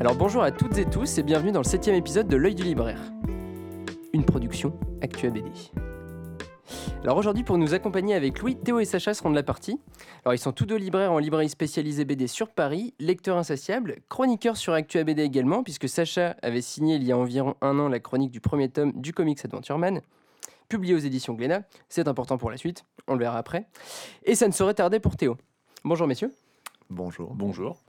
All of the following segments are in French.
Alors bonjour à toutes et tous et bienvenue dans le septième épisode de L'œil du libraire. Une production Actua BD. Alors aujourd'hui pour nous accompagner avec Louis, Théo et Sacha seront de la partie. Alors ils sont tous deux libraires en librairie spécialisée BD sur Paris, lecteurs insatiables, chroniqueurs sur Actua BD également, puisque Sacha avait signé il y a environ un an la chronique du premier tome du comics Adventure Man, publié aux éditions Glénat. C'est important pour la suite, on le verra après. Et ça ne saurait tarder pour Théo. Bonjour messieurs. Bonjour. Bonjour.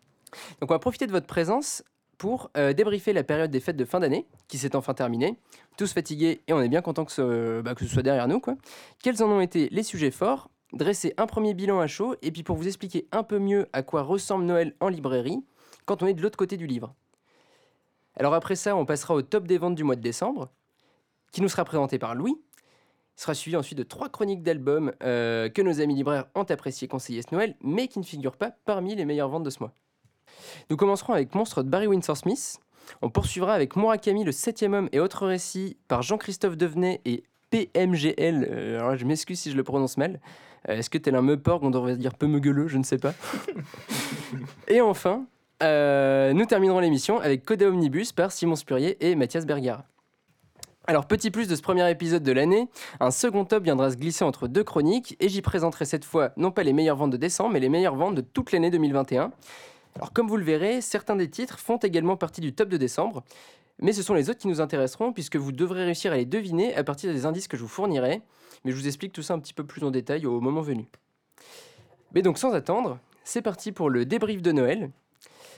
Donc on va profiter de votre présence pour euh, débriefer la période des fêtes de fin d'année, qui s'est enfin terminée. Tous fatigués et on est bien content que ce, bah, que ce soit derrière nous. Quoi. Quels en ont été les sujets forts? Dresser un premier bilan à chaud et puis pour vous expliquer un peu mieux à quoi ressemble Noël en librairie quand on est de l'autre côté du livre. Alors après ça, on passera au top des ventes du mois de décembre, qui nous sera présenté par Louis. Sera suivi ensuite de trois chroniques d'albums euh, que nos amis libraires ont apprécié conseiller ce Noël, mais qui ne figurent pas parmi les meilleures ventes de ce mois. Nous commencerons avec Monstre de Barry Windsor Smith. On poursuivra avec Murakami, le septième homme et autres récits par Jean-Christophe Devenet et PMGL. Euh, alors je m'excuse si je le prononce mal. Euh, Est-ce que tel un meuporg, on devrait dire peu gueuleux, je ne sais pas. et enfin, euh, nous terminerons l'émission avec Coda Omnibus par Simon Spurrier et Mathias Bergara. Alors, petit plus de ce premier épisode de l'année, un second top viendra se glisser entre deux chroniques et j'y présenterai cette fois non pas les meilleures ventes de décembre, mais les meilleures ventes de toute l'année 2021. Alors, comme vous le verrez, certains des titres font également partie du top de décembre, mais ce sont les autres qui nous intéresseront puisque vous devrez réussir à les deviner à partir des indices que je vous fournirai. Mais je vous explique tout ça un petit peu plus en détail au moment venu. Mais donc, sans attendre, c'est parti pour le débrief de Noël.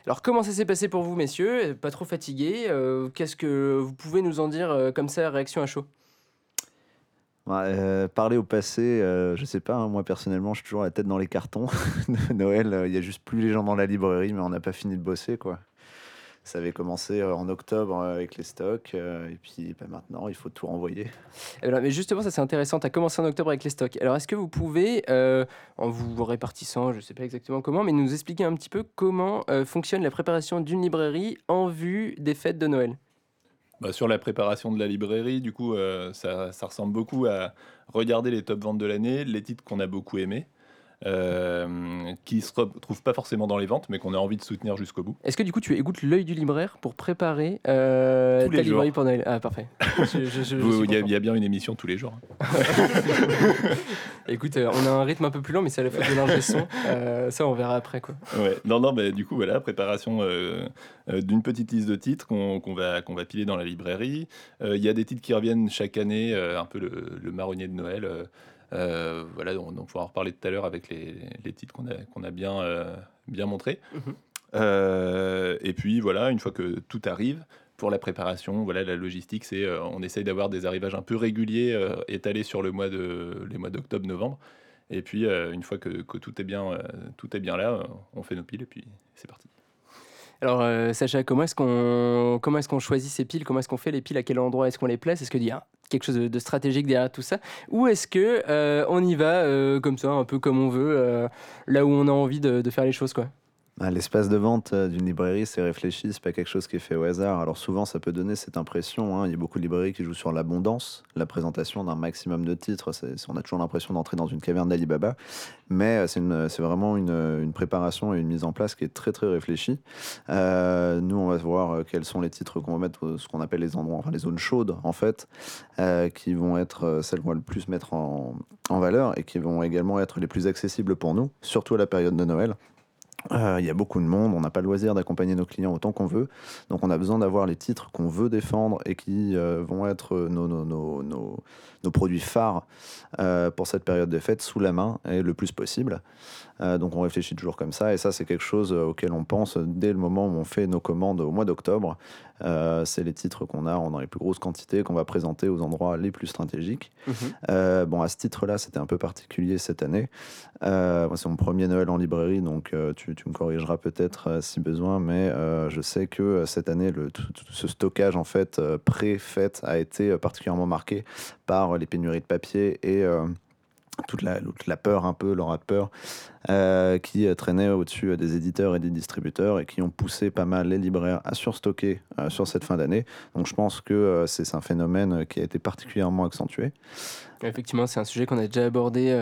Alors, comment ça s'est passé pour vous, messieurs? Pas trop fatigué? Euh, Qu'est-ce que vous pouvez nous en dire euh, comme ça, réaction à chaud? Euh, parler au passé, euh, je sais pas, hein, moi personnellement, je suis toujours la tête dans les cartons. Noël, euh, il y a juste plus les gens dans la librairie, mais on n'a pas fini de bosser, quoi. Ça avait commencé euh, en octobre euh, avec les stocks, euh, et puis bah, maintenant, il faut tout renvoyer. Ben, mais justement, ça c'est intéressant. Tu as commencé en octobre avec les stocks. Alors, est-ce que vous pouvez, euh, en vous répartissant, je sais pas exactement comment, mais nous expliquer un petit peu comment euh, fonctionne la préparation d'une librairie en vue des fêtes de Noël? Bah, sur la préparation de la librairie, du coup, euh, ça, ça ressemble beaucoup à regarder les top ventes de l'année, les titres qu'on a beaucoup aimés, euh, qui se retrouvent pas forcément dans les ventes, mais qu'on a envie de soutenir jusqu'au bout. Est-ce que du coup, tu écoutes l'œil du libraire pour préparer euh, Tous ta les librairie jours. pour Noël Ah, parfait. Il y, a- y bien une émission tous les jours. Écoute, euh, on a un rythme un peu plus lent, mais c'est à la faute de l'ingé son. Euh, ça, on verra après, quoi. Ouais. Non, non, bah, du coup, voilà, préparation euh, euh, d'une petite liste de titres qu'on va, qu'on va piler dans la librairie. Euh, Il y a des titres qui reviennent chaque année, euh, un peu le, le marronnier de Noël. Euh, voilà, on, on pourra en reparler tout à l'heure avec les, les titres qu'on a, qu'on a bien, euh, bien montrés. Mhm. Euh, et puis, voilà, une fois que tout arrive, pour la préparation, voilà, la logistique, c'est on essaye d'avoir des arrivages un peu réguliers étalés sur le mois de, les mois d'octobre-novembre. Et puis, une fois que, que tout, est bien, tout est bien là, on fait nos piles et puis c'est parti. Alors, euh, Sacha, comment est-ce qu'on choisit ces piles? Comment est-ce qu'on fait les piles? À quel endroit est-ce qu'on les place? Est-ce qu'il y a quelque chose de, stratégique derrière tout ça? Ou est-ce que euh, on y va euh, comme ça, un peu comme on veut, là où on a envie de, de faire les choses, quoi? Ah, L'espace de vente euh, d'une librairie, c'est réfléchi, c'est pas quelque chose qui est fait au hasard. Alors souvent, ça peut donner cette impression. hein. Il y a beaucoup de librairies qui jouent sur l'abondance, la présentation d'un maximum de titres. On a toujours l'impression d'entrer dans une caverne d'Alibaba, mais euh, c'est vraiment une, préparation et une mise en place qui est très très réfléchie. Euh, nous, on va voir quels sont les titres qu'on va mettre, ce qu'on appelle les endroits, enfin les zones chaudes en fait, qui vont être celles qu'on va le plus mettre en valeur et qui vont également être les plus accessibles pour nous, surtout à la période de Noël. Euh, Il y a beaucoup de monde, on n'a pas le loisir d'accompagner nos clients autant qu'on veut. Donc on a besoin d'avoir les titres qu'on veut défendre et qui euh, vont être nos, nos, nos, nos, nos produits phares euh, pour cette période des fêtes sous la main et le plus possible. Euh, donc on réfléchit toujours comme ça et ça c'est quelque chose euh, auquel on pense dès le moment où on fait nos commandes au mois d'octobre. Euh, c'est les titres qu'on a dans les plus grosses quantités qu'on va présenter aux endroits les plus stratégiques. Euh, bon, à ce titre-là, c'était un peu particulier cette année. Euh, c'est mon premier Noël en librairie, donc euh, tu, me corrigeras peut-être euh, si besoin, mais euh, je sais que euh, cette année, tout, ce stockage en fait pré-fête a été particulièrement marqué par les pénuries de papier et toute la, toute la peur un peu, l'aura de peur, euh, qui euh, traînait au-dessus euh, des éditeurs et des distributeurs et qui ont poussé pas mal les libraires à surstocker sur cette fin d'année. Donc je pense que c'est un phénomène qui a été particulièrement accentué. Effectivement, c'est un sujet qu'on a déjà abordé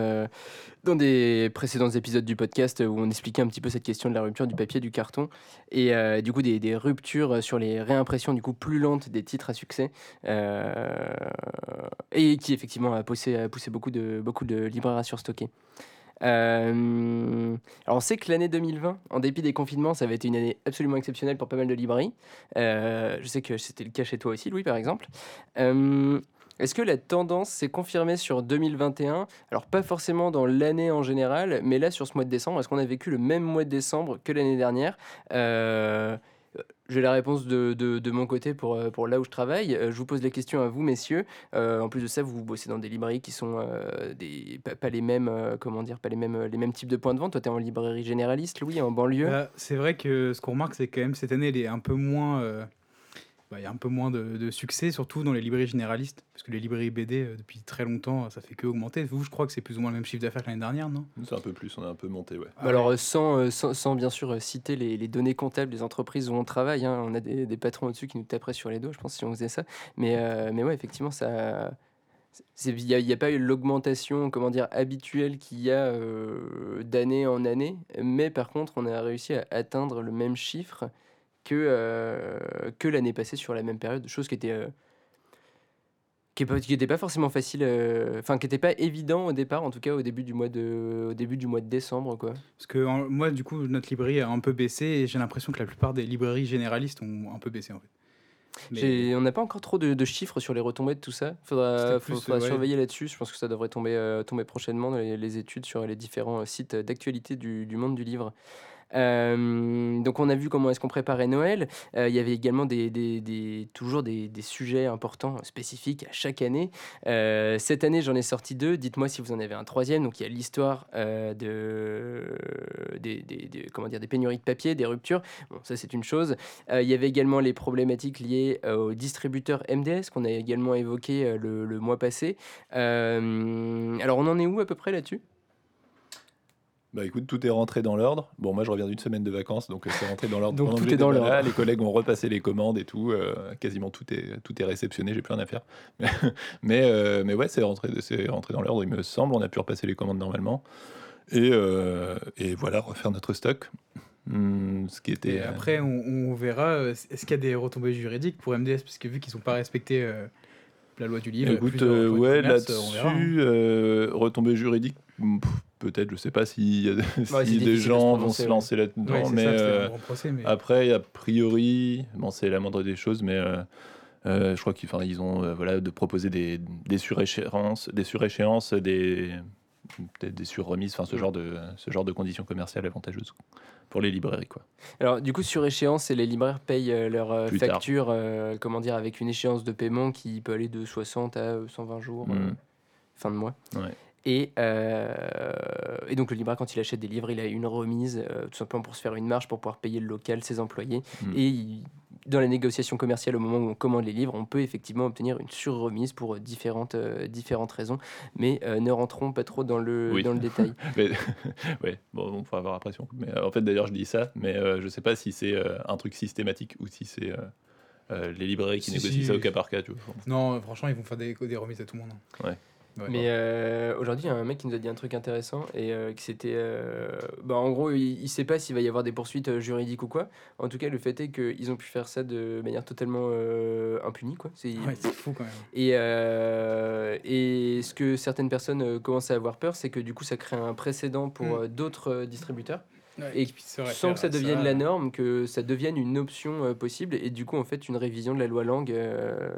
dans des précédents épisodes du podcast où on expliquait un petit peu cette question de la rupture du papier, du carton et du coup des, ruptures sur les réimpressions du coup plus lentes des titres à succès et qui effectivement a poussé, a poussé beaucoup, de, beaucoup de libraires à surstocker. Euh, alors on sait que l'année 2020, en dépit des confinements, ça avait été une année absolument exceptionnelle pour pas mal de librairies. Euh, je sais que c'était le cas chez toi aussi, Louis, par exemple. Euh, Est-ce que la tendance s'est confirmée sur 2021 Alors pas forcément dans l'année en général, mais là sur ce mois de décembre, est-ce qu'on a vécu le même mois de décembre que l'année dernière? J'ai la réponse de, de- mon côté pour, euh, pour là où je travaille. Euh, Je vous pose la question à vous, messieurs. Euh, en plus de ça, vous bossez dans des librairies qui sont des, pas, les mêmes, comment dire, pas les mêmes, les mêmes types de points de vente. Toi, tu es en librairie généraliste, Louis, en banlieue. Bah, c'est vrai que ce qu'on remarque, c'est quand même cette année, elle est un peu moins. Bah, Il y a un peu moins de, de succès, surtout dans les librairies généralistes, parce que les librairies BD, euh, depuis très longtemps, ça fait que augmenter. Vous, je crois que c'est plus ou moins le même chiffre d'affaires que l'année dernière, non? C'est un peu plus, on a un peu monté, ouais. Ah Bah Alors, ouais. euh, sans, euh, sans, sans bien sûr citer les, les données comptables des entreprises où on travaille, hein, on a des, des patrons au-dessus qui nous taperaient sur les dos, je pense, si on faisait ça. Mais, euh, mais ouais, effectivement, ça. Il n'y a, y a pas eu l'augmentation comment dire, habituelle qu'il y a euh, d'année en année, mais par contre, on a réussi à atteindre le même chiffre que, euh, que l'année passée sur la même période, chose qui était. euh, qui n'était pas forcément facile, euh, enfin qui n'était pas évident au départ, en tout cas au début du mois de, au début du mois de décembre, quoi. Parce que en- moi, du coup, notre librairie a un peu baissé, et j'ai l'impression que la plupart des librairies généralistes ont un peu baissé, en fait. Mais- On n'a pas encore trop de, de chiffres sur les retombées de tout ça. Il faudra, plus, surveiller là-dessus. Je pense que ça devrait tomber, euh, tomber prochainement dans les, les études sur les différents sites d'actualité du, du monde du livre. Euh, donc on a vu comment est-ce qu'on préparait Noël. Euh, Il y avait également toujours des, sujets importants, spécifiques à chaque année. Euh, cette année j'en ai sorti deux. Dites-moi si vous en avez un troisième. Donc il y a l'histoire de, des, pénuries de papier, des ruptures. Bon, ça c'est une chose. Il y avait également les problématiques liées aux distributeurs MDS qu'on a également évoqué le, mois passé. Alors on en est où à peu près là-dessus? Bah écoute, tout est rentré dans l'ordre. Bon, moi je reviens d'une semaine de vacances, donc euh, c'est rentré dans l'ordre. Donc, tout est dans l'ordre. Les collègues ont repassé les commandes et tout. euh, quasiment tout est, tout est réceptionné, j'ai plus rien à faire. mais, euh, mais ouais, c'est rentré, rentré dans l'ordre, il me semble. On a pu repasser les commandes normalement. Et, euh, et voilà, refaire notre stock. Hmm, ce qui était. Et après, on, on verra, est-ce qu'il y a des retombées juridiques pour MDS Parce que vu qu'ils n'ont pas respecté la loi du livre, Écoute, ouais, hein. là-dessus, euh, retombées juridiques, hmm, pff, peut-être, je sais pas si, des difficile de se gens vont se ouais. lancer là-dedans, Ouais, mais euh, mais après, a priori, bon, c'est la moindre des choses, mais euh, euh, je crois qu'ils ils ont euh, voilà, de proposer des, des suréchéances, des suréchéances, des peut-être des surremises, enfin ce genre de ce genre de conditions commerciales avantageuses pour les librairies quoi. Alors du coup sur échéance, les libraires payent euh, leur euh, Plus tard. facture, euh, comment dire, avec une échéance de paiement qui peut aller de 60 à euh, 120 jours, euh, Mm. fin de mois. Ouais. Et, euh, et donc le libraire, quand il achète des livres, il a une remise, euh, tout simplement pour se faire une marge, pour pouvoir payer le local, ses employés. Mm. Et il- dans la négociation commerciale, au moment où on commande les livres, on peut effectivement obtenir une surremise pour euh, différentes, euh, différentes raisons. Mais euh, ne rentrons pas trop dans le, Oui. dans le détail. Mais, ouais, bon, on pourra voir après. si on- Mais euh, en fait, d'ailleurs, je dis ça, mais euh, je sais pas si c'est euh, un truc systématique ou si c'est euh, euh, les librairies qui Si, négocient si. ça au cas par cas. Tu vois. non, franchement, ils vont faire des, des remises à tout le monde. hein. Ouais. Ouais. Mais euh, aujourd'hui, il y a un mec qui nous a dit un truc intéressant et euh, que c'était. euh, bah, en gros, il, il sait pas s'il va y avoir des poursuites euh, juridiques ou quoi. En tout cas, le fait est qu'ils ont pu faire ça de manière totalement euh, impunie. Quoi. C'est, Ouais, c'est fou quand même. et, et ce que certaines personnes commencent à avoir peur, c'est que du coup, ça crée un précédent pour Mm. euh, d'autres distributeurs. Ouais, Et sans que ça devienne la norme, que ça devienne une option euh, possible et du coup, en fait, une révision de la loi langue euh,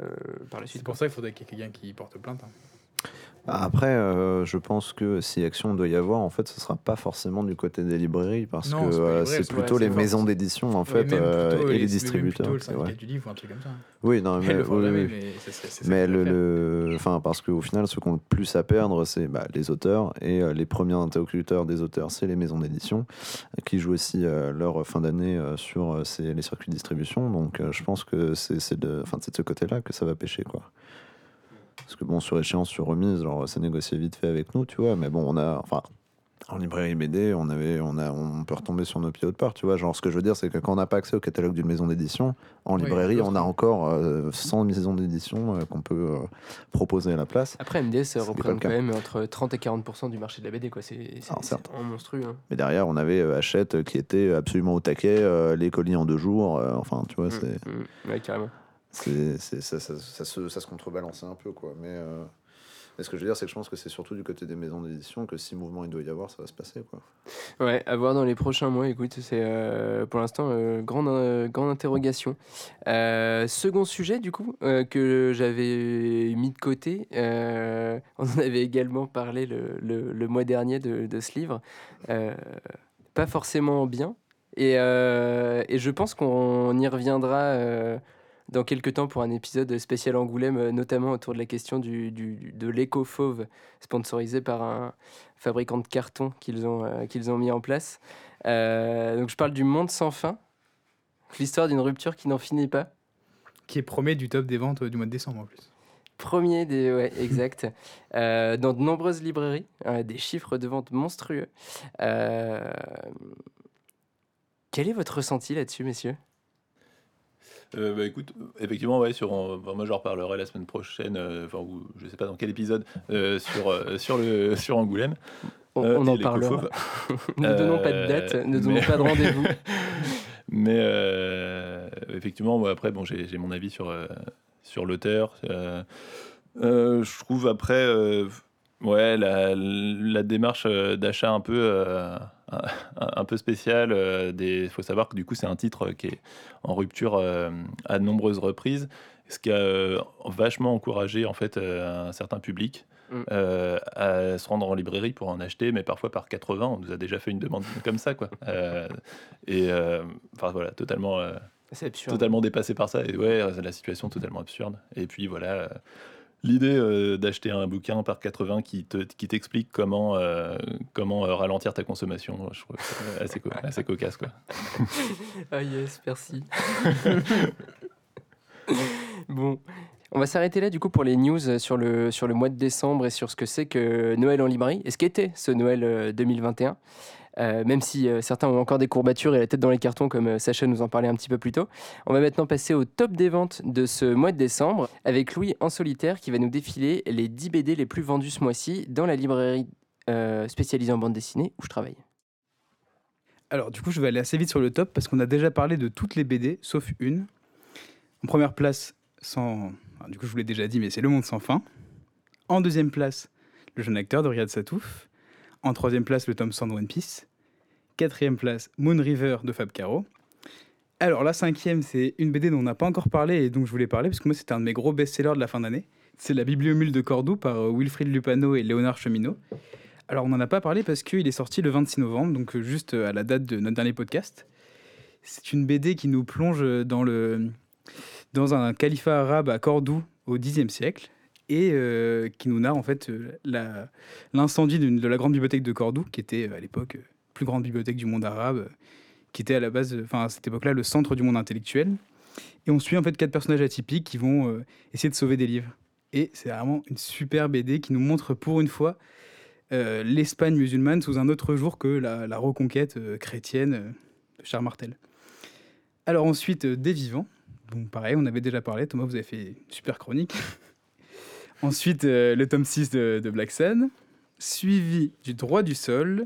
par la suite. C'est pour ça qu'il faudrait qu'il y ait quelqu'un qui porte plainte. hein. Après, euh, je pense que si action doit y avoir, en fait, ce sera pas forcément du côté des librairies, parce Non, que c'est euh, c'est plutôt ouais, les maisons d'édition, en fait, euh, plutôt et les distributeurs. plutôt le c'est syndicat vrai. du livre ou un truc comme ça. Oui, non, mais, le oui, Mais enfin, parce qu'au final, ceux qui ont le plus à perdre, c'est bah, les auteurs et les premiers interlocuteurs des auteurs, c'est les maisons d'édition qui jouent aussi leur fin d'année sur ces- les circuits de distribution. Donc, je pense que c'est c'est de, enfin, c'est de ce côté-là que ça va pêcher, quoi. Parce que bon, sur échéance, sur remise, alors ça négocier vite fait avec nous, tu vois. Mais bon, on a, enfin, En librairie BD, on, avait, on, a, on peut retomber sur nos pieds autre part, tu vois. Genre, ce que je veux dire, c'est que quand on n'a pas accès au catalogue d'une maison d'édition, en librairie, on a encore euh, 100 maisons d'édition euh, qu'on peut euh, proposer à la place. Après, MDS C'est représente quand même entre 30 et 40% du marché de la BD, quoi. C'est c'est- c'est vraiment monstrueux. hein. Mais derrière, on avait euh, Hachette qui était absolument au taquet, euh, les colis en deux jours. euh, enfin, tu vois, Mm, c'est, mm, ouais, carrément. Ça, se, ça contrebalançait un peu, quoi. Mais, euh, mais ce que je veux dire, c'est que je pense que c'est surtout du côté des maisons d'édition que si mouvement il doit y avoir, ça va se passer, quoi. Ouais, à voir dans les prochains mois. Écoute, c'est euh, pour l'instant euh, grande, euh, grande interrogation. Second sujet, du coup, que j'avais mis de côté. on en avait également parlé le, le- le mois dernier de, ce livre. Pas forcément bien. Et, et je pense qu'on y reviendra dans quelques temps pour un épisode spécial Angoulême, euh, notamment autour de la question du, du- de l'éco-fauve, sponsorisé par un fabricant de carton qu'ils ont, euh, qu'ils ont mis en place. Euh, donc je parle du Monde sans fin, l'histoire d'une rupture qui n'en finit pas. Qui est premier du top des ventes du mois de décembre en plus. Premier des. Ouais, exact. Euh, dans de nombreuses librairies, des chiffres de vente monstrueux. Quel est votre ressenti là-dessus, messieurs? Euh, bah, écoute, effectivement, ouais, sur, euh, enfin, moi j'en reparlerai la semaine prochaine, euh, enfin, ou je sais pas dans quel épisode, euh, sur, sur, le, sur Angoulême. On, on en parlera. ne donnons pas de date, ne donnons mais- pas de rendez-vous. Mais effectivement, moi, après, bon, j'ai mon avis sur, sur l'auteur. Je trouve après, ouais, la, la démarche d'achat un peu, un, peu spéciale. Il faut savoir que du coup, c'est un titre qui est en rupture euh, à de nombreuses reprises, ce qui a euh, vachement encouragé en fait euh, un certain public. Mm. euh, à se rendre en librairie pour en acheter, mais parfois par 80, on nous a déjà fait une demande comme ça, quoi. Euh, et euh, enfin voilà, totalement, euh, totalement dépassé par ça. Et ouais, la situation totalement absurde. Et puis voilà, euh, l'idée euh, d'acheter un bouquin par 80 qui te- qui t'explique comment, euh, comment euh, ralentir ta consommation, je trouve assez, co- assez cocasse, quoi. Ah yes, merci. bon, on va s'arrêter là du coup pour les news sur le, sur le mois de décembre et sur ce que c'est que Noël en librairie et ce qu'était ce Noël euh, 2021. Euh, même si euh, certains ont encore des courbatures et la tête dans les cartons, comme euh, Sacha nous en parlait un petit peu plus tôt. On va maintenant passer au top des ventes de ce mois de décembre avec Louis en solitaire qui va nous défiler les 10 BD les plus vendus ce mois-ci dans la librairie spécialisée en bande dessinée où je travaille. Alors, du coup, je vais aller assez vite sur le top parce qu'on a déjà parlé de toutes les BD, sauf une. En première place, sans. du coup, je vous l'ai déjà dit, mais c'est Le Monde sans fin. En deuxième place, Le jeune acteur de Riyad Satouf. En troisième place, le tome 100 de One Piece. Quatrième place, Moon River de Fab Caro. Alors, la cinquième, c'est une BD dont on n'a pas encore parlé et dont je voulais parler parce que moi, c'était un de mes gros best-sellers de la fin d'année. C'est La Bibliomule de Cordoue par euh, Wilfried Lupano et Léonard Cheminot. Alors, on n'en a pas parlé parce qu'il est sorti le 26 novembre, donc euh, juste euh, à la date de notre dernier podcast. C'est une BD qui nous plonge dans, le, dans un califat arabe à Cordoue au Xe siècle et euh, qui nous narre en fait euh, l'incendie de la grande bibliothèque de Cordoue, qui était euh, à l'époque plus grande bibliothèque du monde arabe, qui était à la base, enfin à cette époque-là, le centre du monde intellectuel. Et on suit en fait quatre personnages atypiques qui vont essayer de sauver des livres. Et c'est vraiment une super BD qui nous montre pour une fois l'Espagne musulmane sous un autre jour que la, reconquête chrétienne de Charles Martel. Alors ensuite, Des Vivants. Bon, pareil, on avait déjà parlé. Thomas, vous avez fait une super chronique. Ensuite, euh, le tome 6 de, Black Sun. Suivi du Droit du Sol,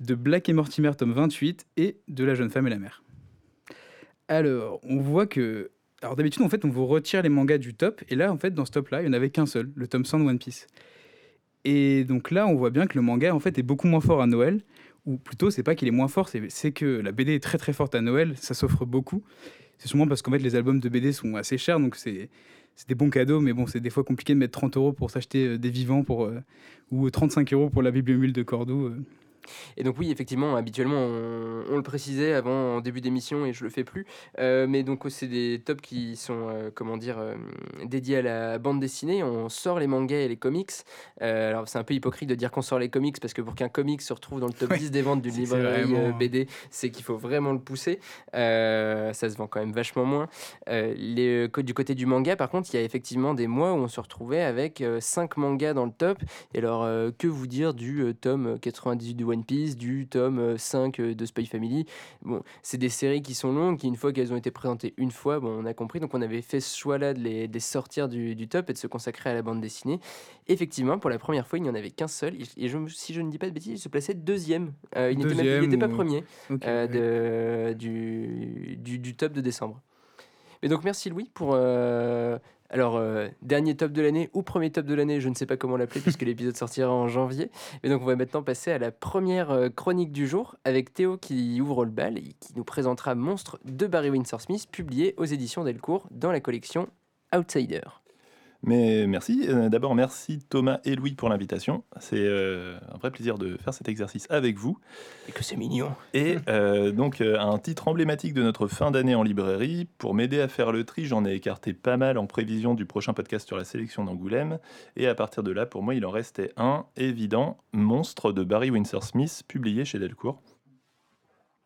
de Black et Mortimer, tome 28, et de La jeune femme et la mère. Alors, on voit que. Alors, d'habitude, en fait, on vous retire les mangas du top, et là, en fait, dans ce top-là, il n'y en avait qu'un seul, le tome 100 de One Piece. Et donc là, on voit bien que le manga, en fait, est beaucoup moins fort à Noël, ou plutôt, c'est pas qu'il est moins fort, c'est c'est que la BD est très très forte à Noël, ça s'offre beaucoup. C'est sûrement parce qu'en fait, les albums de BD sont assez chers, donc c'est c'est des bons cadeaux, mais bon, c'est des fois compliqué de mettre 30 euros pour s'acheter euh, des vivants pour, euh, ou 35 euros pour la bibliomule de Cordoue. Et donc oui, effectivement, habituellement, on, on le précisait avant en début d'émission et je le fais plus. Euh, mais donc c'est des tops qui sont, euh, comment dire, euh, dédiés à la bande dessinée. On sort les mangas et les comics. Alors c'est un peu hypocrite de dire qu'on sort les comics parce que pour qu'un comic se retrouve dans le top Ouais, 10 des ventes d'une librairie vraiment- BD, c'est qu'il faut vraiment le pousser. Ça se vend quand même vachement moins. Les, du côté du manga, par contre, il y a effectivement des mois où on se retrouvait avec 5 mangas dans le top. Et alors, que vous dire du tome 98 de One Piece, du tome euh, 5 euh, de Spy Family Bon, c'est des séries qui sont longues, qui une fois qu'elles ont été présentées une fois, bon, on a compris. Donc, on avait fait ce choix-là de les, de les sortir du, du top et de se consacrer à la bande dessinée. Effectivement, pour la première fois, il n'y en avait qu'un seul. Et je, si je ne dis pas de bêtises, il se plaçait deuxième. Euh, il n'était pas premier euh, ouais. du, du, du top de décembre. Et donc merci Louis pour... euh, alors, euh, dernier top de l'année ou premier top de l'année, je ne sais pas comment l'appeler puisque l'épisode sortira en janvier. Et donc on va maintenant passer à la première euh, chronique du jour avec Théo qui ouvre le bal et qui nous présentera Monstre de Barry Windsor Smith publié aux éditions Delcourt dans la collection Outsider. Mais merci. Euh, D'abord, merci Thomas et Louis pour l'invitation. C'est euh, un vrai plaisir de faire cet exercice avec vous. Et que c'est mignon. Et euh, donc, un titre emblématique de notre fin d'année en librairie. Pour m'aider à faire le tri, j'en ai écarté pas mal en prévision du prochain podcast sur la sélection d'Angoulême. Et à partir de là, pour moi, il en restait un évident Monstre de Barry Windsor Smith, publié chez Delcourt.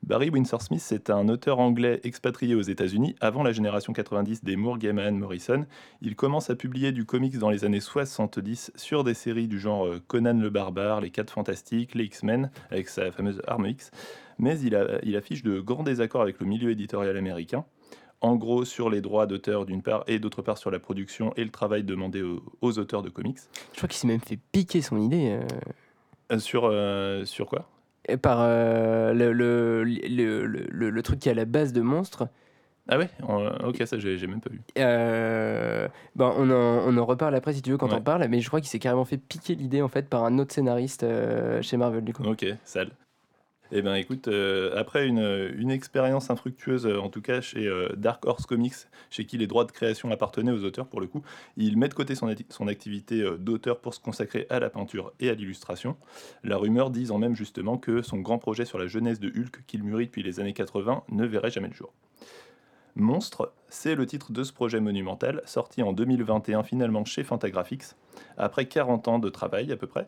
Barry Windsor Smith, c'est un auteur anglais expatrié aux États-Unis avant la génération 90 des Moore, Gaiman, Morrison. Il commence à publier du comics dans les années 70 sur des séries du genre euh, Conan le Barbare, Les 4 Fantastiques, les X-Men, avec sa fameuse arme X. Mais il, a- il affiche de grands désaccords avec le milieu éditorial américain. En gros, sur les droits d'auteur d'une part, et d'autre part sur la production et le travail demandé aux, aux auteurs de comics. Je crois qu'il s'est même fait piquer son idée. euh, Euh, sur, euh, sur quoi? Par euh, le, le, le, le- truc qui est à la base de Monstre. Ah ouais Ok, ça j'ai j'ai même pas vu. Euh, ben, on, en, on en reparle après si tu veux quand Ouais. on parle, mais je crois qu'il s'est carrément fait piquer l'idée en fait par un autre scénariste euh, chez Marvel du coup. Ok, sale. Eh bien, écoute, euh, après une, expérience infructueuse, euh, en tout cas chez euh, Dark Horse Comics, chez qui les droits de création appartenaient aux auteurs pour le coup, il met de côté son, activité d'auteur pour se consacrer à la peinture et à l'illustration. La rumeur disant même justement que son grand projet sur la jeunesse de Hulk, qu'il mûrit depuis les années 80, ne verrait jamais le jour. Monstre, c'est le titre de ce projet monumental, sorti en 2021 finalement chez Fantagraphics, après 40 ans de travail à peu près.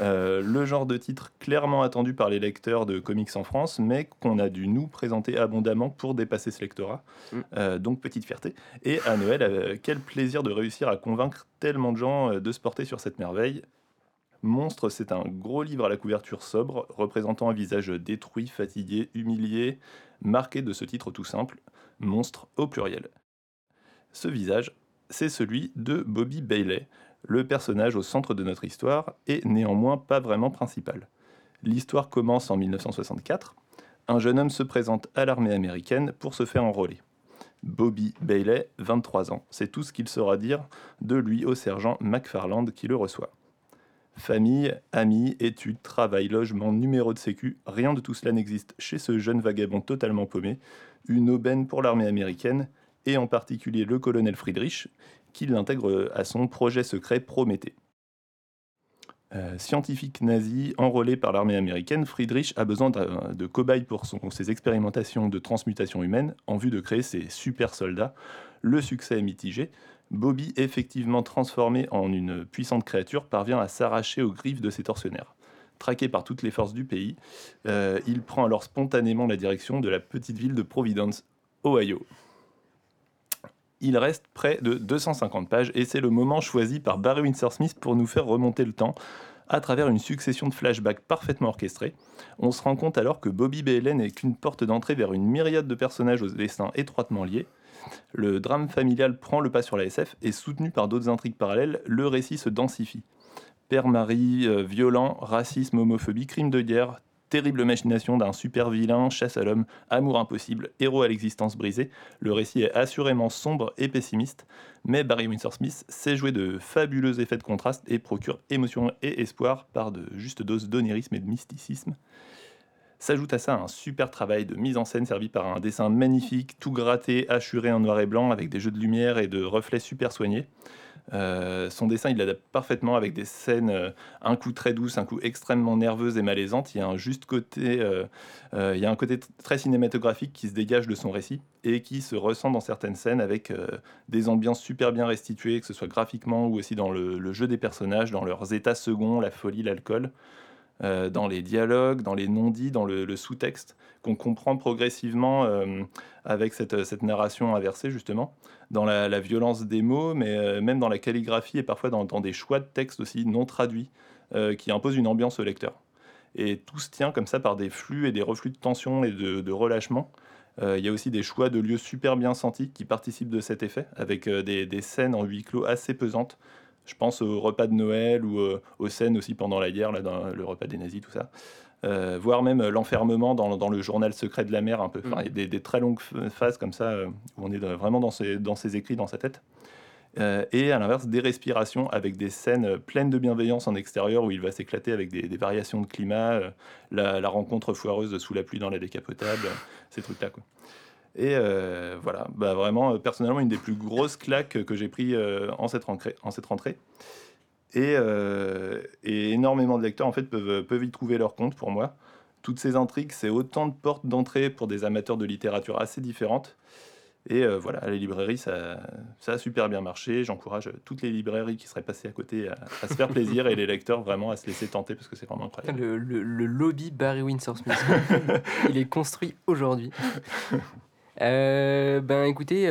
Euh, le genre de titre clairement attendu par les lecteurs de comics en France, mais qu'on a dû nous présenter abondamment pour dépasser ce lectorat. Mm. Euh, donc petite fierté. Et à Noël, euh, quel plaisir de réussir à convaincre tellement de gens de se porter sur cette merveille. Monstre, c'est un gros livre à la couverture sobre, représentant un visage détruit, fatigué, humilié, marqué de ce titre tout simple, Monstre au pluriel. Ce visage, c'est celui de Bobby Bailey, le personnage au centre de notre histoire et néanmoins pas vraiment principal. L'histoire commence en 1964. Un jeune homme se présente à l'armée américaine pour se faire enrôler. Bobby Bailey, 23 ans, c'est tout ce qu'il saura dire de lui au sergent McFarland qui le reçoit. Famille, amis, études, travail, logement, numéro de sécu, rien de tout cela n'existe chez ce jeune vagabond totalement paumé, une aubaine pour l'armée américaine, et en particulier le colonel Friedrich, qui l'intègre à son projet secret Prométhée. Euh, scientifique nazi enrôlé par l'armée américaine, Friedrich a besoin de, cobayes pour ses expérimentations de transmutation humaine en vue de créer ses super soldats. Le succès est mitigé. Bobby, effectivement transformé en une puissante créature, parvient à s'arracher aux griffes de ses tortionnaires. Traqué par toutes les forces du pays, euh, il prend alors spontanément la direction de la petite ville de Providence, Ohio. Il reste près de 250 pages et c'est le moment choisi par Barry Windsor Smith pour nous faire remonter le temps à travers une succession de flashbacks parfaitement orchestrés. On se rend compte alors que Bobby Bailey n'est qu'une porte d'entrée vers une myriade de personnages aux destins étroitement liés. Le drame familial prend le pas sur la SF et soutenu par d'autres intrigues parallèles, le récit se densifie. Père-mari, euh, violent, racisme, homophobie, crime de guerre, terrible machination d'un super vilain, chasse à l'homme, amour impossible, héros à l'existence brisée. Le récit est assurément sombre et pessimiste, mais Barry Windsor Smith sait jouer de fabuleux effets de contraste et procure émotion et espoir par de justes doses d'onirisme et de mysticisme. S'ajoute à ça un super travail de mise en scène servi par un dessin magnifique, tout gratté, hachuré en noir et blanc, avec des jeux de lumière et de reflets super soignés. Euh, son dessin, il l'adapte parfaitement avec des scènes, euh, un coup très douce, un coup extrêmement nerveuse et malaisante. Il y a un juste côté, euh, il y a un côté très cinématographique qui se dégage de son récit et qui se ressent dans certaines scènes avec des ambiances super bien restituées, que ce soit graphiquement ou aussi dans le, jeu des personnages, dans leurs états seconds, la folie, l'alcool. Dans les dialogues, dans les non-dits, dans le, sous-texte, qu'on comprend progressivement avec cette, narration inversée, justement dans la, violence des mots, mais euh, même dans la calligraphie et parfois dans, des choix de texte aussi non traduits euh, qui imposent une ambiance au lecteur. Et tout se tient comme ça par des flux et des reflux de tension et de, relâchement. Euh, il y a aussi des choix de lieux super bien sentis qui participent de cet effet, avec des, scènes en huis clos assez pesantes. Je pense au repas de Noël ou aux scènes aussi pendant la guerre, là, dans le repas des nazis, tout ça. Euh, voire même l'enfermement dans, le journal secret de la mer un peu. Enfin, il y a des, très longues phases comme ça euh, où on est vraiment dans ses, dans ses écrits, dans sa tête. Euh, et à l'inverse, des respirations avec des scènes pleines de bienveillance en extérieur où il va s'éclater avec des, variations de climat, la, rencontre foireuse sous la pluie dans la décapotable, ces trucs-là. Quoi. Et voilà, bah, vraiment, personnellement, une des plus grosses claques que j'ai pris en, cette rentrée, en cette rentrée. Euh, et, énormément de lecteurs en fait peuvent, peuvent y trouver leur compte pour moi. Toutes ces intrigues, c'est autant de portes d'entrée pour des amateurs de littérature assez différentes. Et euh, voilà, les librairies, ça, ça, a super bien marché. J'encourage toutes les librairies qui seraient passées à côté à, se faire plaisir et les lecteurs vraiment à se laisser tenter parce que c'est vraiment incroyable. Le, le, lobby Barry Windsor Smith, il est construit aujourd'hui. Euh, ben écoutez,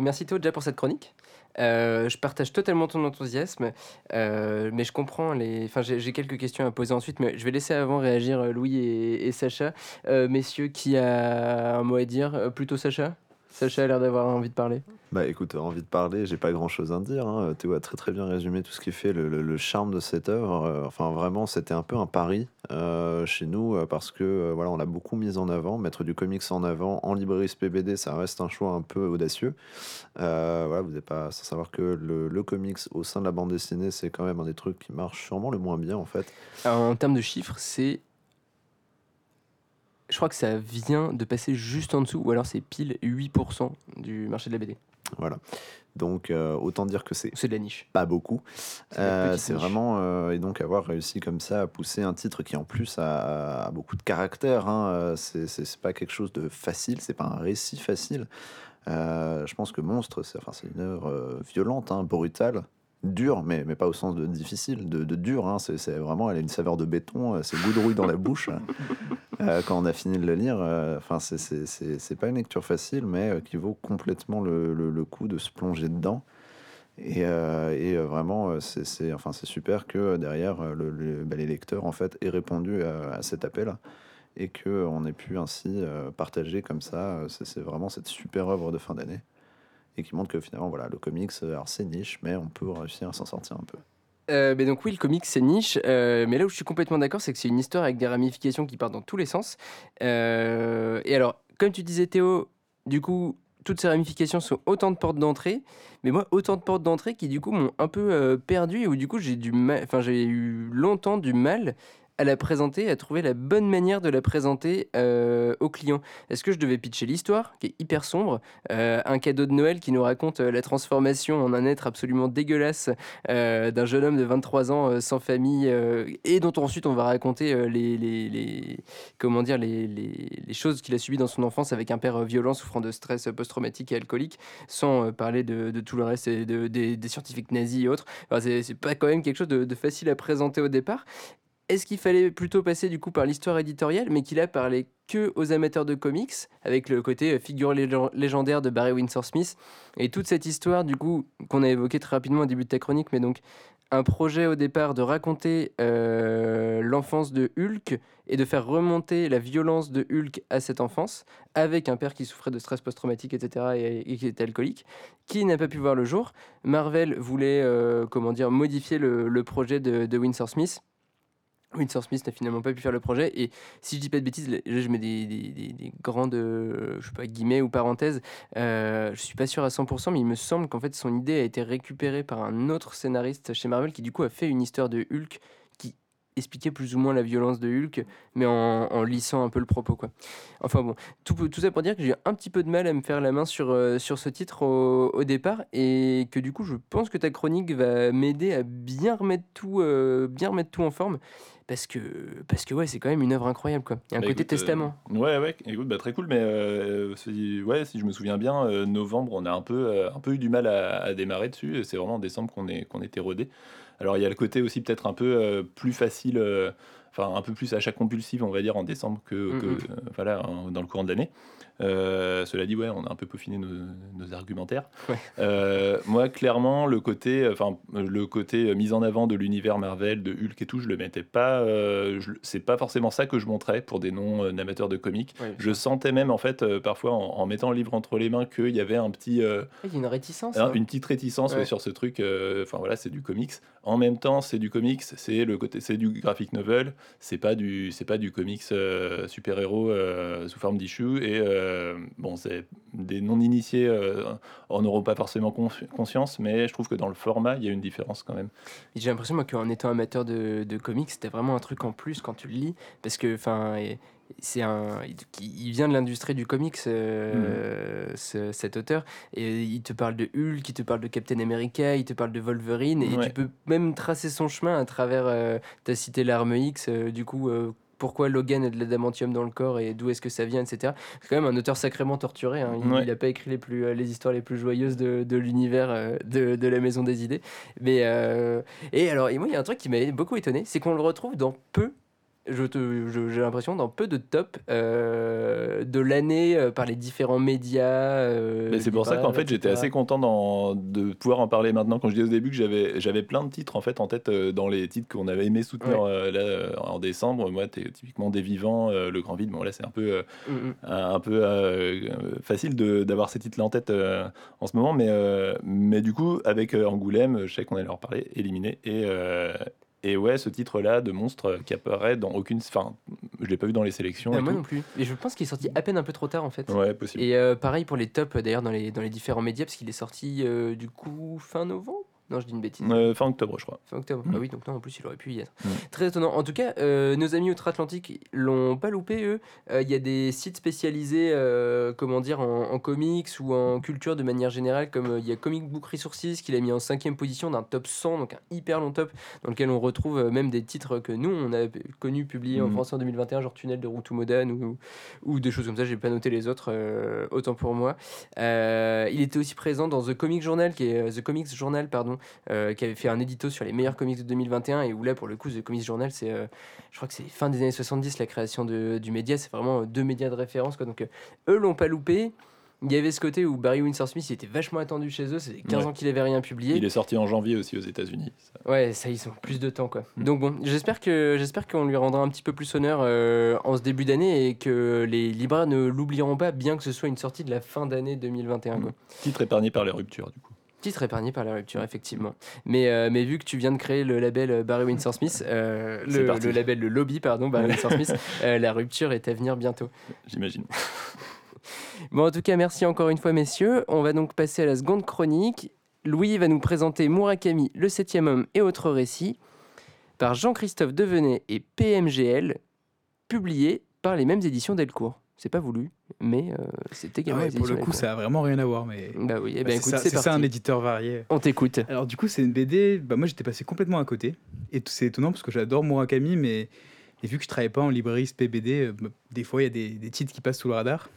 merci Théo pour cette chronique. Euh, je partage totalement ton enthousiasme, euh, mais je comprends les. Enfin, j'ai quelques questions à poser ensuite, mais je vais laisser avant réagir euh, Louis et, Sacha. messieurs, qui a un mot à dire Plutôt Sacha? Sacha a l'air d'avoir envie de parler. Bah écoute, envie de parler, j'ai pas grand chose à dire. Hein. Théo a très très bien résumé tout ce qui fait le, charme de cette œuvre. Euh, enfin, vraiment, c'était un peu un pari euh, chez nous euh, parce que voilà, on l'a beaucoup mis en avant. Mettre du comics en avant en librairie SPBD, ça reste un choix un peu audacieux. voilà, vous n'êtes pas sans savoir que le, le, comics au sein de la bande dessinée, c'est quand même un des trucs qui marche sûrement le moins bien en fait. en termes de chiffres, c'est je crois que ça vient de passer juste en dessous, ou alors c'est pile 8% du marché de la BD. Voilà. Donc euh, autant dire que c'est c'est de la niche. Pas beaucoup. C'est euh, vraiment euh, et donc avoir réussi comme ça à pousser un titre qui en plus a, beaucoup de caractère. Hein, c'est pas quelque chose de facile. C'est pas un récit facile. je pense que Monstre, c'est enfin, une œuvre violente, hein, brutale, dur, mais, mais pas au sens de difficile, de, de dur. Hein. C'est vraiment, elle a une saveur de béton, euh, c'est goudrouille dans la bouche euh, quand on a fini de le lire. Euh, enfin, c'est pas une lecture facile, mais qui vaut complètement le, le, coup de se plonger dedans. Et, et vraiment, c'est enfin, super que derrière, le, bah, les lecteurs en fait, aient répondu à, à cet appel et qu'on ait pu ainsi partager comme ça. C'est vraiment cette super œuvre de fin d'année et qui montre que finalement, voilà, le comics, euh, alors c'est niche, mais on peut réussir à s'en sortir un peu. Euh, mais donc oui, le comics c'est niche, euh, mais là où je suis complètement d'accord, c'est que c'est une histoire avec des ramifications qui partent dans tous les sens. et alors, comme tu disais Théo, du coup, toutes ces ramifications sont autant de portes d'entrée, mais moi autant de portes d'entrée qui du coup m'ont un peu perdu et où du coup j'ai eu longtemps du mal à la présenter, à trouver la bonne manière de la présenter euh, au client. Est-ce que je devais pitcher l'histoire, qui est hyper sombre, euh, un cadeau de Noël qui nous raconte euh, la transformation en un être absolument dégueulasse d'un jeune homme de 23 ans sans famille, et dont ensuite on va raconter les, les, comment dire, les, les choses qu'il a subies dans son enfance avec un père violent souffrant de stress post-traumatique et alcoolique, sans parler de, tout le reste et de, des, scientifiques nazis et autres. Enfin, c'est pas quand même quelque chose de facile à présenter au départ. Est-ce qu'il fallait plutôt passer du coup par l'histoire éditoriale, mais qu'il a parlé que aux amateurs de comics, avec le côté euh, figure légendaire de Barry Windsor Smith, et toute cette histoire du coup qu'on a évoquée très rapidement au début de ta chronique, mais donc un projet au départ de raconter euh, l'enfance de Hulk et de faire remonter la violence de Hulk à cette enfance, avec un père qui souffrait de stress post-traumatique, etc., et, qui était alcoolique, qui n'a pas pu voir le jour. Marvel voulait, euh, comment dire, modifier le, projet de, de Windsor Smith Winsor Smith n'a finalement pas pu faire le projet. Et si je dis pas de bêtises, là, je mets des, des, des, grandes euh, je sais pas, guillemets ou parenthèses. Euh, je suis pas sûr à 100%, mais il me semble qu'en fait son idée a été récupérée par un autre scénariste chez Marvel qui du coup a fait une histoire de Hulk qui expliquer plus ou moins la violence de Hulk, mais en, en lissant un peu le propos. Quoi. Enfin bon, tout, tout ça pour dire que j'ai un petit peu de mal à me faire la main sur, euh, sur ce titre au, au départ, et que du coup, je pense que ta chronique va m'aider à bien remettre tout, euh, bien remettre tout en forme. Parce que, parce que ouais, c'est quand même une œuvre incroyable. Quoi. Il y a un Bah, côté écoute, euh, testament. Ouais, ouais, écoute, bah, très cool, mais euh, si, ouais, si je me souviens bien, euh, novembre, on a un peu, euh, un peu eu du mal à, à démarrer dessus. C'est vraiment en décembre qu'on est, qu'on était rodé. Alors il y a le côté aussi peut-être un peu euh, plus facile, euh, enfin un peu plus achat compulsif, on va dire, en décembre que, que, Mhm. euh, voilà, en- dans le courant de l'année. Euh, cela dit, ouais, on a un peu peaufiné nos, nos argumentaires. Ouais. Euh, moi, clairement, le côté, enfin, le côté mise en avant de l'univers Marvel, de Hulk et tout, je le mettais pas. euh, c'est pas forcément ça que je montrais pour des non amateurs de comics. Ouais, Je sentais même en fait parfois en, en mettant le livre entre les mains qu'il y avait un petit, euh, Il y a une réticence. hein. une petite réticence ouais, sur ce truc. Enfin voilà, c'est du comics. En même temps, c'est du comics, c'est le côté, c'est du graphic novel. C'est pas du, c'est pas du comics euh, super héros sous forme d'issue. Et euh, bon, c'est des non initiés euh, en n'auront pas forcément conscience, mais je trouve que dans le format, il y a une différence quand même. J'ai l'impression moi, qu'en étant amateur de, de comics, c'était vraiment un truc en plus quand tu le lis, parce que enfin, c'est un, il vient de l'industrie du comics, euh, ce- cet auteur, et il te parle de Hulk, il te parle de Captain America, il te parle de Wolverine, et Ouais. tu peux même tracer son chemin à travers. Euh, T'as cité l'arme X, euh, du coup. euh, pourquoi Logan a de l'adamantium dans le corps et d'où est-ce que ça vient, etc. C'est quand même un auteur sacrément torturé. hein. Il Ouais. n'a pas écrit les, plus, les histoires les plus joyeuses de, de l'univers de, de la Maison des Idées. Mais, et alors, et moi, il y a un truc qui m'a beaucoup étonné, c'est qu'on le retrouve dans peu, je te- j'ai l'impression, dans peu de top euh, de l'année euh, par les différents médias. euh, Mais c'est pour ça qu'en fait j'étais assez content de pouvoir en parler maintenant. Quand je disais au début que j'avais j'avais plein de titres en fait en tête euh, dans les titres qu'on avait aimé soutenir là en décembre. Moi, t'es typiquement des vivants, le grand vide. Bon là c'est un peu Mm, mm. un un peu facile d'avoir ces titres là en tête en ce moment, mais mais du coup avec Angoulême, je sais qu'on allait leur parler, éliminé et et ouais, ce titre-là de monstre qui apparaît dans aucune. Enfin, je l'ai pas vu dans les sélections. Ah, et moi tout. non plus. Et je pense qu'il est sorti à peine un peu trop tard en fait. Ouais, possible. Et euh, pareil pour les tops d'ailleurs dans les, dans les différents médias, parce qu'il est sorti euh, du coup fin novembre Non, je dis une bêtise. Euh, fin octobre, je crois. Fin octobre. Mm. Ah oui, donc non, en plus, il aurait pu y être. Mm. Très étonnant. En tout cas, euh, nos amis outre-Atlantique l'ont pas loupé, eux. Euh, Il y a des sites spécialisés, euh, comment dire, en, en comics ou en culture de manière générale, comme il y a Comic Book Resources qui l'a mis en cinquième position d'un top 100, donc un hyper long top, dans lequel on retrouve même des titres que nous, on a connus, publiés en Mm. français en 2021, genre Tunnel de Rutumodan ou, ou des choses comme ça. J'ai pas noté les autres, autant pour moi. Il était aussi présent dans The Comic Journal, qui est The Comics Journal, pardon, euh, qui avait fait un édito sur les meilleurs comics de 2021 et où là pour le coup The Comics Journal c'est euh, je crois que c'est fin des années 70 la création de, du média c'est vraiment euh, deux médias de référence quoi donc eux l'ont pas loupé il y avait ce côté où Barry Windsor Smith il était vachement attendu chez eux c'était 15 Ouais. ans qu'il avait rien publié Il est sorti en janvier aussi aux États-Unis. Ça- ouais ça ils ont plus de temps quoi Mm. donc bon j'espère que j'espère qu'on lui rendra un petit peu plus honneur euh, en ce début d'année et que les libraires ne l'oublieront pas bien que ce soit une sortie de la fin d'année 2021 quoi. Titre épargné par les ruptures, du coup. Titre épargné par la rupture, effectivement. Mais, euh, mais vu que tu viens de créer le label euh, Barry Windsor Smith, euh, le, label, le lobby, pardon, Barry Windsor Smith, euh, la rupture est à venir bientôt. J'imagine. Bon, en tout cas, merci encore une fois, messieurs. On va donc passer à la seconde chronique. Louis va nous présenter Murakami, le septième homme et autres récits, par Jean-Christophe Devenet et PMGL, publié par les mêmes éditions Delcourt. C'est pas voulu, mais euh, c'est Ah également ouais, pour le coup, ça a vraiment rien à voir. Mais Bah oui, eh Bah, ben, c'est écoute, ça, c'est c'est ça un éditeur varié. On t'écoute. Alors du coup, c'est une BD. Bah, moi, j'étais passé complètement à côté. Et c'est étonnant parce que j'adore Murakami, mais et vu que je travaille pas en librairie PBD, euh, des fois, il y a des, des titres qui passent sous le radar.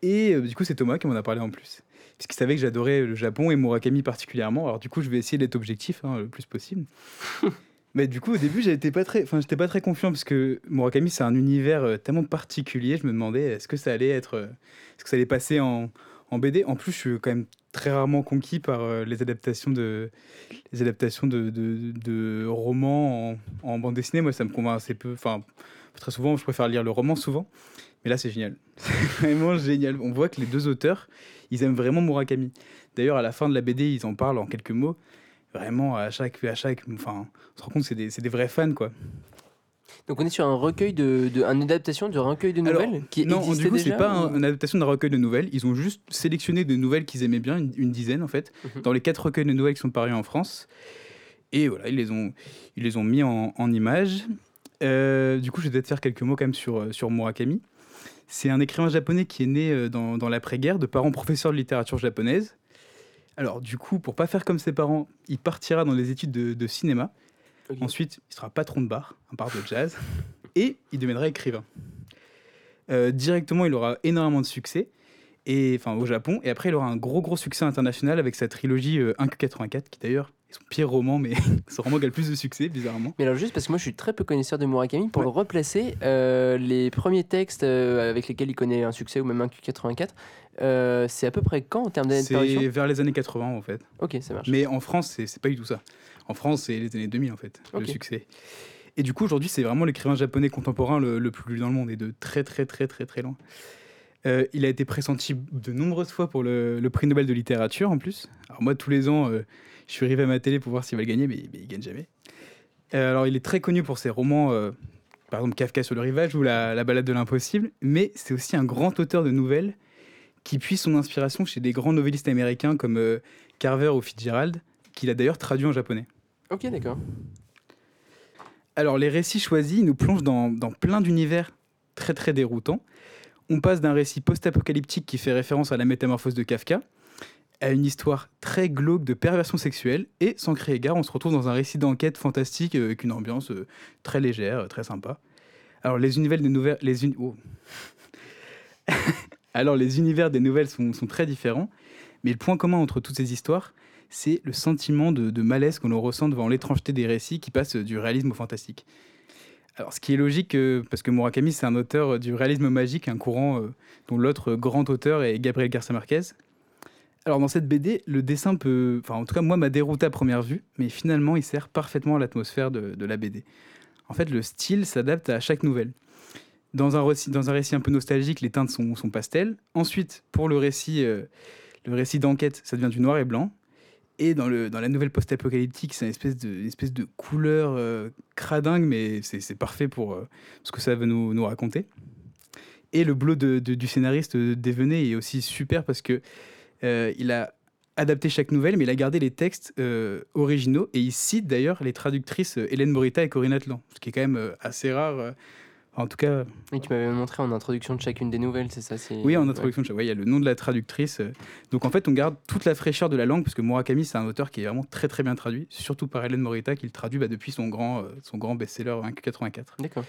Et euh, du coup, c'est Thomas qui m'en a parlé en plus. Puisqu'il savait que j'adorais le Japon et Murakami particulièrement. Alors du coup, je vais essayer d'être objectif hein, le plus possible. Mais du coup, au début, j'étais pas très, enfin, j'étais pas très confiant parce que Murakami, c'est un univers euh, tellement particulier. Je me demandais, est-ce que ça allait être, euh, est-ce que ça allait passer en, en BD En plus, je suis quand même très rarement conquis par euh, les adaptations de, les adaptations de, de, de romans en, en bande dessinée. Moi, ça me convainc assez peu. Enfin, très souvent, je préfère lire le roman souvent. Mais là, c'est génial. C'est vraiment génial. On voit que les deux auteurs, ils aiment vraiment Murakami. D'ailleurs, à la fin de la BD, ils en parlent en quelques mots. Vraiment, à chaque, à chaque, enfin, on se rend compte que c'est des, c'est des vrais fans, quoi. Donc on est sur un recueil de, de une adaptation de recueil de Alors, nouvelles qui non, existait du coup, déjà c'est pas ou- une adaptation d'un recueil de nouvelles. Ils ont juste sélectionné des nouvelles qu'ils aimaient bien, une, une dizaine en fait, Mhm. dans les quatre recueils de nouvelles qui sont parus en France. Et voilà, ils les ont, ils les ont mis en, en images. Euh, du coup, je vais peut-être faire quelques mots quand même sur, sur Murakami. C'est un écrivain japonais qui est né euh, dans, dans l'après-guerre de parents professeurs de littérature japonaise. Alors, du coup, pour pas faire comme ses parents, il partira dans les études de, de cinéma. Ensuite, il sera patron de bar, un bar de jazz, et il deviendra écrivain. Euh, directement, il aura énormément de succès, et enfin au Japon, et après, il aura un gros gros succès international avec sa trilogie euh, 1Q84, qui d'ailleurs est son pire roman, mais son roman qui a le plus de succès, bizarrement. Mais alors juste parce que moi je suis très peu connaisseur de Murakami, pour Ouais. le replacer, euh, les premiers textes euh, avec lesquels il connaît un succès ou même un Q84, euh, c'est à peu près quand en termes d'années de C'est vers les années 80 en fait. Ok, ça marche. Mais en France, c'est pas du tout ça. En France, c'est les années 2000 en fait, le succès. Et du coup, aujourd'hui, c'est vraiment l'écrivain japonais contemporain le, le plus lu dans le monde et de très très très très très loin. Euh, il a été pressenti de nombreuses fois pour le, le prix Nobel de littérature en plus. Alors moi, tous les ans, euh, je suis arrivé à ma télé pour voir s'il va le gagner, mais, mais il gagne jamais. Euh, alors, il est très connu pour ses romans, par exemple Kafka sur le rivage ou La, La balade de l'impossible, mais c'est aussi un grand auteur de nouvelles qui puise son inspiration chez des grands novellistes américains comme Carver ou Fitzgerald, qu'il a d'ailleurs traduit en japonais. Ok, d'accord. Alors, les récits choisis nous plongent dans, dans plein d'univers très très déroutants. On passe d'un récit post-apocalyptique qui fait référence à la métamorphose de Kafka à une histoire très glauque de perversion sexuelle et sans créer gare, on se retrouve dans un récit d'enquête fantastique euh, avec une ambiance euh, très légère, euh, très sympa. Alors les univers des nouvelles, oh. Des nouvelles sont, très différents, mais le point commun entre toutes ces histoires, c'est le sentiment de, de malaise que l'on ressent devant l'étrangeté des récits qui passent du réalisme au fantastique. Alors, ce qui est logique, euh, parce que Murakami, c'est un auteur euh, du réalisme magique, un courant euh, dont l'autre grand auteur est Gabriel Garcia Marquez. Alors, dans cette BD, le dessin peut. Enfin, en tout cas, moi, m'a dérouté à première vue, mais finalement, il sert parfaitement à l'atmosphère de, la BD. En fait, le style s'adapte à chaque nouvelle. Dans un, récit, dans un récit un peu nostalgique, les teintes sont, sont pastel. Ensuite, pour le récit, le récit d'enquête, ça devient du noir et blanc. Et dans, le, dans la nouvelle post-apocalyptique, c'est une espèce de, espèce de couleur euh, cradingue, mais c'est parfait pour euh, ce que ça veut nous, nous raconter. Et le boulot de- du scénariste euh, Devenet est aussi super parce que il a adapté chaque nouvelle, mais il a gardé les textes originaux et il cite d'ailleurs les traductrices Hélène Morita et Corinne Atlan, ce qui est quand même assez rare. En tout cas, Et tu m'avais montré en introduction de chacune des nouvelles, c'est ça oui, en introduction, de ouais, il y a le nom de la traductrice. euh. Donc en fait, on garde toute la fraîcheur de la langue, parce que Murakami, c'est un auteur qui est vraiment très très bien traduit, surtout par Hélène Morita, qui le traduit bah, depuis son grand, euh, son grand best-seller 1Q84. D'accord.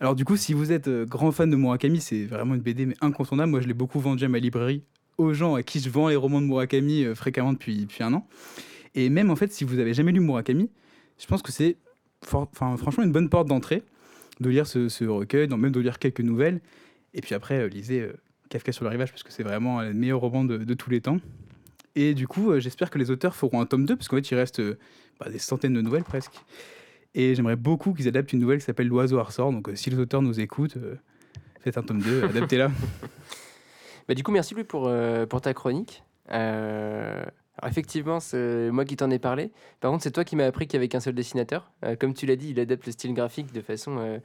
Alors du coup, si vous êtes euh, grand fan de Murakami, c'est vraiment une BD mais incontournable. Moi, je l'ai beaucoup vendu à ma librairie, aux gens à qui je vends les romans de Murakami euh, fréquemment depuis, depuis un an. Et même en fait, si vous avez jamais lu Murakami, je pense que c'est franchement une bonne porte d'entrée de lire ce, recueil, non, même de lire quelques nouvelles. Et puis après, euh, lisez euh, Kafka sur le rivage, parce que c'est vraiment le meilleur roman de, tous les temps. Et du coup, euh, j'espère que les auteurs feront un tome 2, parce qu'en fait, il reste bah, des centaines de nouvelles presque. Et j'aimerais beaucoup qu'ils adaptent une nouvelle qui s'appelle L'oiseau ressort. Donc si les auteurs nous écoutent, faites un tome 2, adaptez-la. Bah, du coup, merci Louis pour, pour ta chronique. Alors effectivement, c'est moi qui t'en ai parlé. Par contre, c'est toi qui m'as appris qu'il n'y avait qu'un seul dessinateur. Euh, comme tu l'as dit, il adapte le style graphique de façon euh,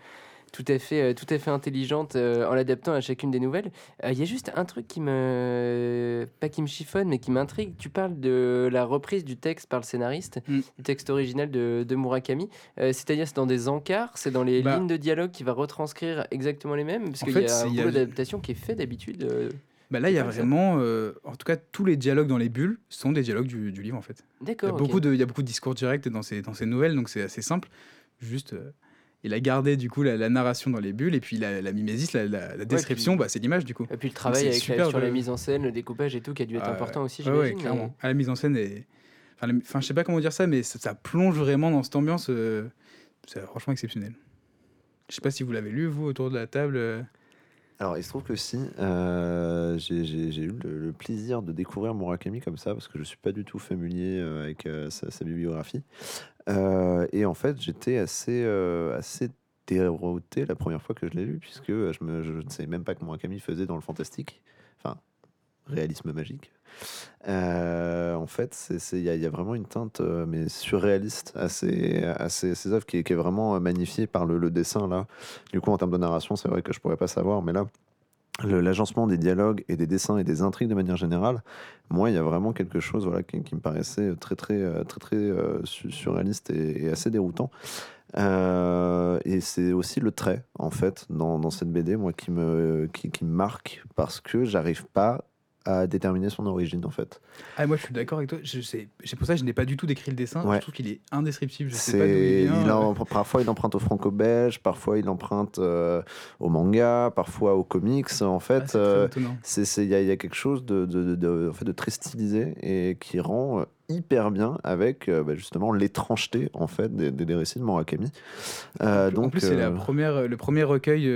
tout, à fait, euh, tout à fait intelligente en l'adaptant à chacune des nouvelles. Il y a juste un truc qui me... pas qui me chiffonne, mais qui m'intrigue. Tu parles de la reprise du texte par le scénariste, Mm. du texte original de, de Murakami. C'est-à-dire, c'est dans des encarts, c'est dans les Bah. lignes de dialogue qui va retranscrire exactement les mêmes? Parce qu'il y a un boulot d'adaptation qui est fait d'habitude. Bah là, il y a vraiment, euh, en tout cas, tous les dialogues dans les bulles sont des dialogues du, du livre en fait. Il y, a D'accord. beaucoup de, il y a beaucoup de discours directs dans ces, dans ces nouvelles, donc c'est assez simple. Juste, euh, il a gardé du coup la, la narration dans les bulles et puis la, la mimésis, la, description, puis- bah, c'est l'image du coup. Et puis le travail avec super sur la mise en scène, le découpage et tout, qui a dû être Ah, important aussi, Ouais, ouais, j'imagine. clairement. Ah, la mise en scène est. Enfin, Enfin, je sais pas comment dire ça, mais ça, ça plonge vraiment dans cette ambiance. euh, C'est franchement exceptionnel. Je sais pas si vous l'avez lu, vous, autour de la table. Alors, il se trouve que si, euh, j'ai eu le, plaisir de découvrir Murakami comme ça, parce que je suis pas du tout familier euh, avec euh, sa, bibliographie. Et en fait, j'étais assez, assez dérouté la première fois que je l'ai lu, puisque je ne savais même pas que Murakami faisait dans le fantastique, enfin, réalisme magique. Euh, en fait, il y, a- vraiment une teinte euh, mais surréaliste à ces, à ces, œuvres qui, est- vraiment euh, magnifiée par le, dessin là. Du coup, en termes de narration, c'est vrai que je pourrais pas savoir, mais là, l'agencement des dialogues et des dessins et des intrigues de manière générale, moi, il y a vraiment quelque chose voilà, qui, me paraissait très, très, très, très, su- surréaliste et, assez déroutant. Et c'est aussi le trait, en fait, dans, dans cette BD, moi, qui me, qui, qui me marque parce que j'arrive pas à déterminer son origine, en fait. Ah, moi, je suis d'accord avec toi. Je sais, c'est pour ça que je n'ai pas du tout décrit le dessin. Ouais. Je trouve qu'il est indescriptible. Je sais pas d'où il C'est, vient. il en- parfois il emprunte au franco-belge, parfois il emprunte euh, au manga, parfois aux comics. En Ah, fait, c'est euh, c'est, il y, a- il y a quelque chose de, de, de- de- en fait, de très stylisé et qui rend euh, hyper bien avec euh, bah, justement l'étrangeté en fait des, des- des récits de Murakami. Euh, en donc, plus, c'est la première, le premier recueil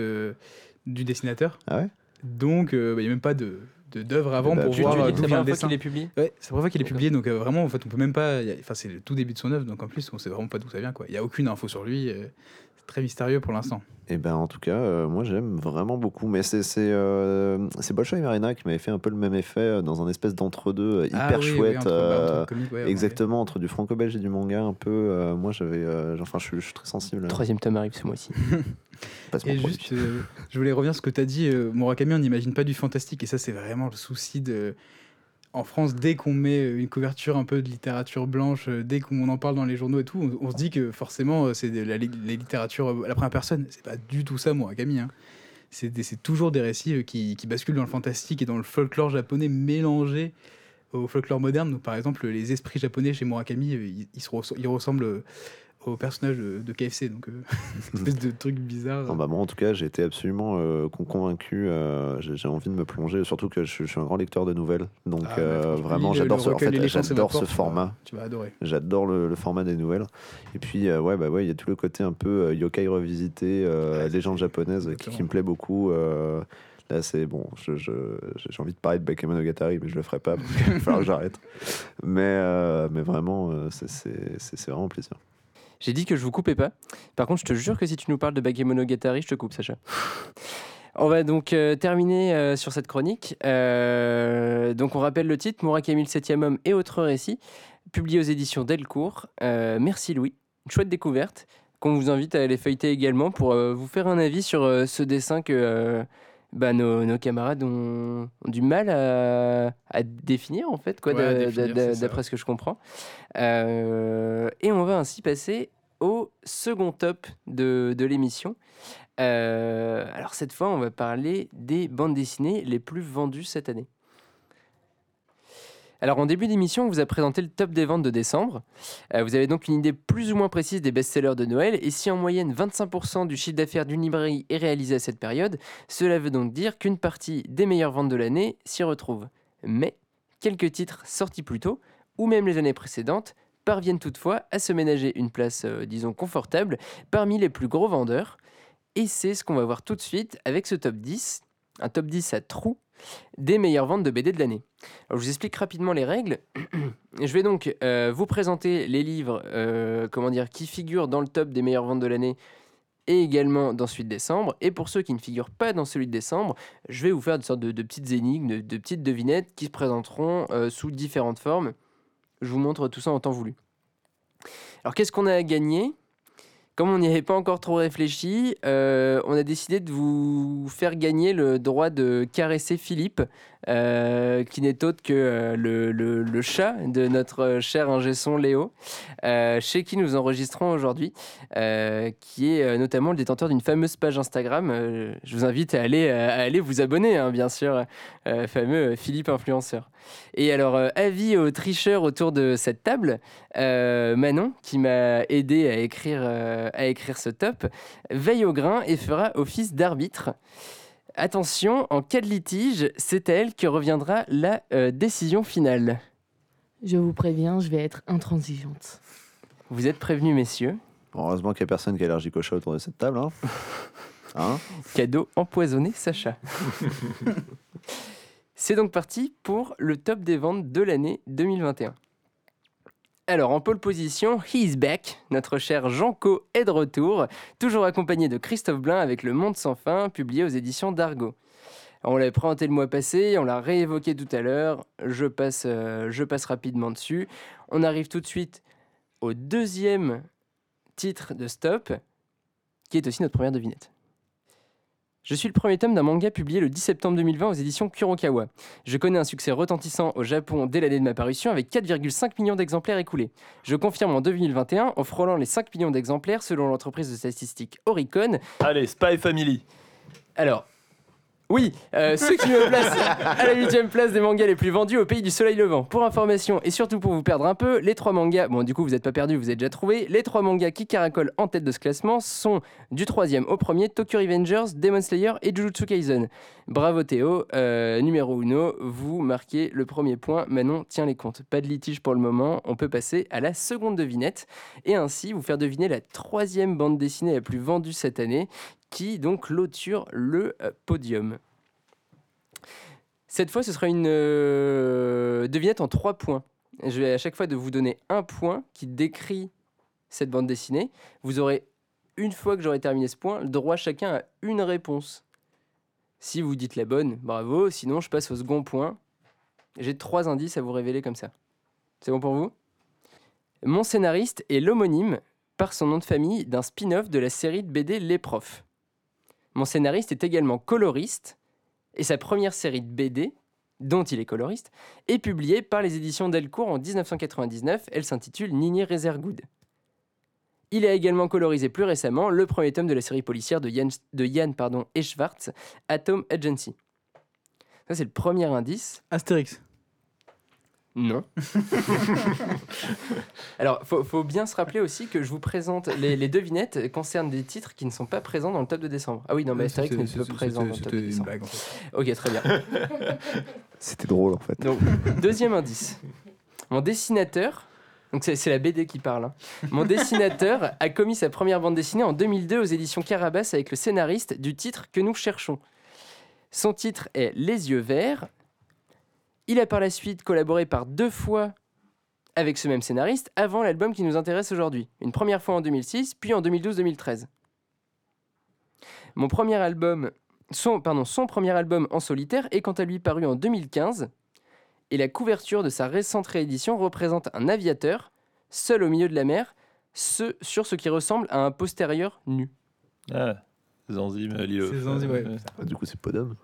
du dessinateur. Ah ouais? Donc, bah, il n'y a même pas de de- d'œuvre avant bah, pour tu- voir tu dis d'où c'est la vient le première fois dessin. qu'il est publié Ouais, c'est la première fois qu'il est publié, donc euh, vraiment, en fait, on peut même pas. Enfin, c'est le tout début de son œuvre, donc en plus, on sait vraiment pas d'où ça vient, quoi. Il y a aucune info sur lui. euh, très mystérieux pour l'instant. Et ben en tout cas, euh, moi j'aime vraiment beaucoup. Mais c'est c'est euh, c'est Bolshoi et Marina qui m'avait fait un peu le même effet euh, dans un espèce d'entre-deux hyper Ah oui, chouette. entre- entre euh, le comique, ouais, ouais. Exactement, entre du franco-belge et du manga, un peu. euh, moi, j'avais. euh, enfin, je suis, je suis très sensible. Troisième tome arrive ce mois-ci. Et produit. juste, euh, je voulais revenir sur ce que tu as dit, euh, Murakami, on n'imagine pas du fantastique, et ça, c'est vraiment le souci de. En France, dès qu'on met euh, une couverture un peu de littérature blanche, euh, dès qu'on en parle dans les journaux et tout, on, se dit que forcément, euh, c'est la, li- la littérature euh, à la première personne. C'est pas du tout ça, Murakami. Hein. C'est toujours des récits qui, basculent dans le fantastique et dans le folklore japonais mélangé au folklore moderne. Donc, par exemple, les esprits japonais chez Murakami, ils, ils ils ressemblent au personnage de, de KFC. Donc, euh, espèce de truc bizarre. Non, bah, moi, en tout cas, j'ai été absolument euh, con- convaincu. euh, j'ai envie de me plonger, surtout que je, je suis un grand lecteur de nouvelles. Donc, Ah, vraiment, j'adore ce, en fait, j'adore format. Tu vas adorer. J'adore le, le format des nouvelles. Et puis, ouais, bah ouais, il y a tout le côté un peu yokai revisité, Ouais, légende c'est- japonaise, qui, me plaît beaucoup. là, c'est bon, je- je- j'ai envie de parler de Bakemonogatari, mais je le ferai pas parce qu'il va falloir que j'arrête. Mais, euh, mais vraiment, c'est- vraiment plaisir. J'ai dit que je vous coupais pas. Par contre, je te jure que si tu nous parles de Bakemonogatari, je te coupe, Sacha. On va donc euh, terminer euh, sur cette chronique. Euh, donc, on rappelle le titre Murakami, le 7e homme et autres récits, publié aux éditions Delcourt. Merci Louis. Une chouette découverte qu'on vous invite à aller feuilleter également pour vous faire un avis sur ce dessin que bah, nos, nos camarades ont, ont du mal à, à définir, en fait, quoi, Ouais, d'après ce que je comprends. Euh, et on va ainsi passer au second top de, de l'émission. Euh, alors cette fois, on va parler des bandes dessinées les plus vendues cette année. Alors en début d'émission, on vous a présenté le top des ventes de décembre. Euh, vous avez donc une idée plus ou moins précise des best-sellers de Noël. Et si en moyenne 25% du chiffre d'affaires d'une librairie est réalisé à cette période, cela veut donc dire qu'une partie des meilleures ventes de l'année s'y retrouve. Mais quelques titres sortis plus tôt, ou même les années précédentes, parviennent toutefois à se ménager une place, euh, disons, confortable parmi les plus gros vendeurs. Et c'est ce qu'on va voir tout de suite avec ce top 10, un top 10 à trous des meilleures ventes de BD de l'année. Je vous explique rapidement les règles. je vais donc euh, vous présenter les livres euh, comment dire, qui figurent dans le top des meilleures ventes de l'année et également dans celui de décembre. Et pour ceux qui ne figurent pas dans celui de décembre, je vais vous faire une sorte de, petites énigmes, de, de petites devinettes qui se présenteront euh, sous différentes formes. Je vous montre tout ça en temps voulu. Alors qu'est-ce qu'on a à gagner Comme on n'y avait pas encore trop réfléchi, euh, on a décidé de vous faire gagner le droit de caresser Philippe, euh, qui n'est autre que euh, le, le- chat de notre cher ingé son Léo, euh, chez qui nous enregistrons aujourd'hui, qui est notamment le détenteur d'une fameuse page Instagram. Je vous invite à aller, à aller vous abonner, hein, bien sûr, fameux Philippe influenceur. Et alors, avis aux tricheurs autour de cette table, Manon, qui m'a aidé à écrire, à écrire ce top, veille au grain et fera office d'arbitre. Attention, en cas de litige, c'est à elle que reviendra la euh, décision finale. Je vous préviens, je vais être intransigeante. Vous êtes prévenus, messieurs. Bon, heureusement qu'il n'y a personne qui est allergique au chat autour de cette table. Hein Hein Cadeau empoisonné, Sacha. C'est donc parti pour le top des ventes de l'année 2021. Alors, en pole position, He's Back. Notre cher Jean-Co est de retour, toujours accompagné de Christophe Blain avec Le Monde sans fin, publié aux éditions d'Argo. On l'avait présenté le mois passé, on l'a réévoqué tout à l'heure, je passe, euh, je passe rapidement dessus. On arrive tout de suite au deuxième titre de Stop, qui est aussi notre première devinette. Je suis le premier tome d'un manga publié le 10 septembre 2020 aux éditions Kurokawa. Je connais un succès retentissant au Japon dès l'année de ma parution avec 4,5 millions d'exemplaires écoulés. Je confirme en 2021 en frôlant les 5 millions d'exemplaires selon l'entreprise de statistiques Oricon. Allez, Spy Family. Alors, oui, euh, ce qui me place à la huitième place des mangas les plus vendus au pays du soleil levant. Pour information et surtout pour vous perdre un peu, les trois mangas, bon du coup vous n'êtes pas perdu, vous êtes déjà trouvé, les trois mangas qui caracolent en tête de ce classement sont du troisième au premier, Tokyo Revengers, Demon Slayer et Jujutsu Kaisen. Bravo Théo, euh, numéro uno, vous marquez le premier point, Manon tient les comptes. Pas de litige pour le moment, on peut passer à la seconde devinette et ainsi vous faire deviner la troisième bande dessinée la plus vendue cette année qui donc clôture le euh, podium. Cette fois, ce sera une euh, devinette en trois points. Je vais à chaque fois de vous donner un point qui décrit cette bande dessinée. Vous aurez, une fois que j'aurai terminé ce point, le droit chacun à une réponse. Si vous dites la bonne, bravo. Sinon, je passe au second point. J'ai trois indices à vous révéler comme ça. C'est bon pour vous? Mon scénariste est l'homonyme, par son nom de famille, d'un spin-off de la série de BD Les Profs. Mon scénariste est également coloriste et sa première série de BD, dont il est coloriste, est publiée par les éditions Delcourt en 1999. Elle s'intitule Nini Resergood. Il a également colorisé plus récemment le premier tome de la série policière de Yann, de Schwartz, Atom Agency. Ça, c'est le premier indice. Astérix. Non. Alors, faut, faut bien se rappeler aussi que je vous présente les, les devinettes concernent des titres qui ne sont pas présents dans le top de décembre. Ah oui, non, mais Astérix n'est pas présent dans le top de une décembre. blague en fait. Ok, très bien. C'était drôle en fait. Donc, deuxième indice. Mon dessinateur, donc c'est c'est la BD qui parle, hein. mon dessinateur a commis sa première bande dessinée en 2002 aux éditions Carabas avec le scénariste du titre que nous cherchons. Son titre est Les yeux verts. Il a par la suite collaboré par deux fois avec ce même scénariste avant l'album qui nous intéresse aujourd'hui. Une première fois en 2006, puis en 2012-2013. Mon premier album, son, pardon, son premier album en solitaire est quant à lui paru en 2015 et la couverture de sa récente réédition représente un aviateur, seul au milieu de la mer, ce, sur ce qui ressemble à un postérieur nu. Ah, Zanzim, Lilo. C'est Zanzim, ouais. Ah, du coup, c'est Podum.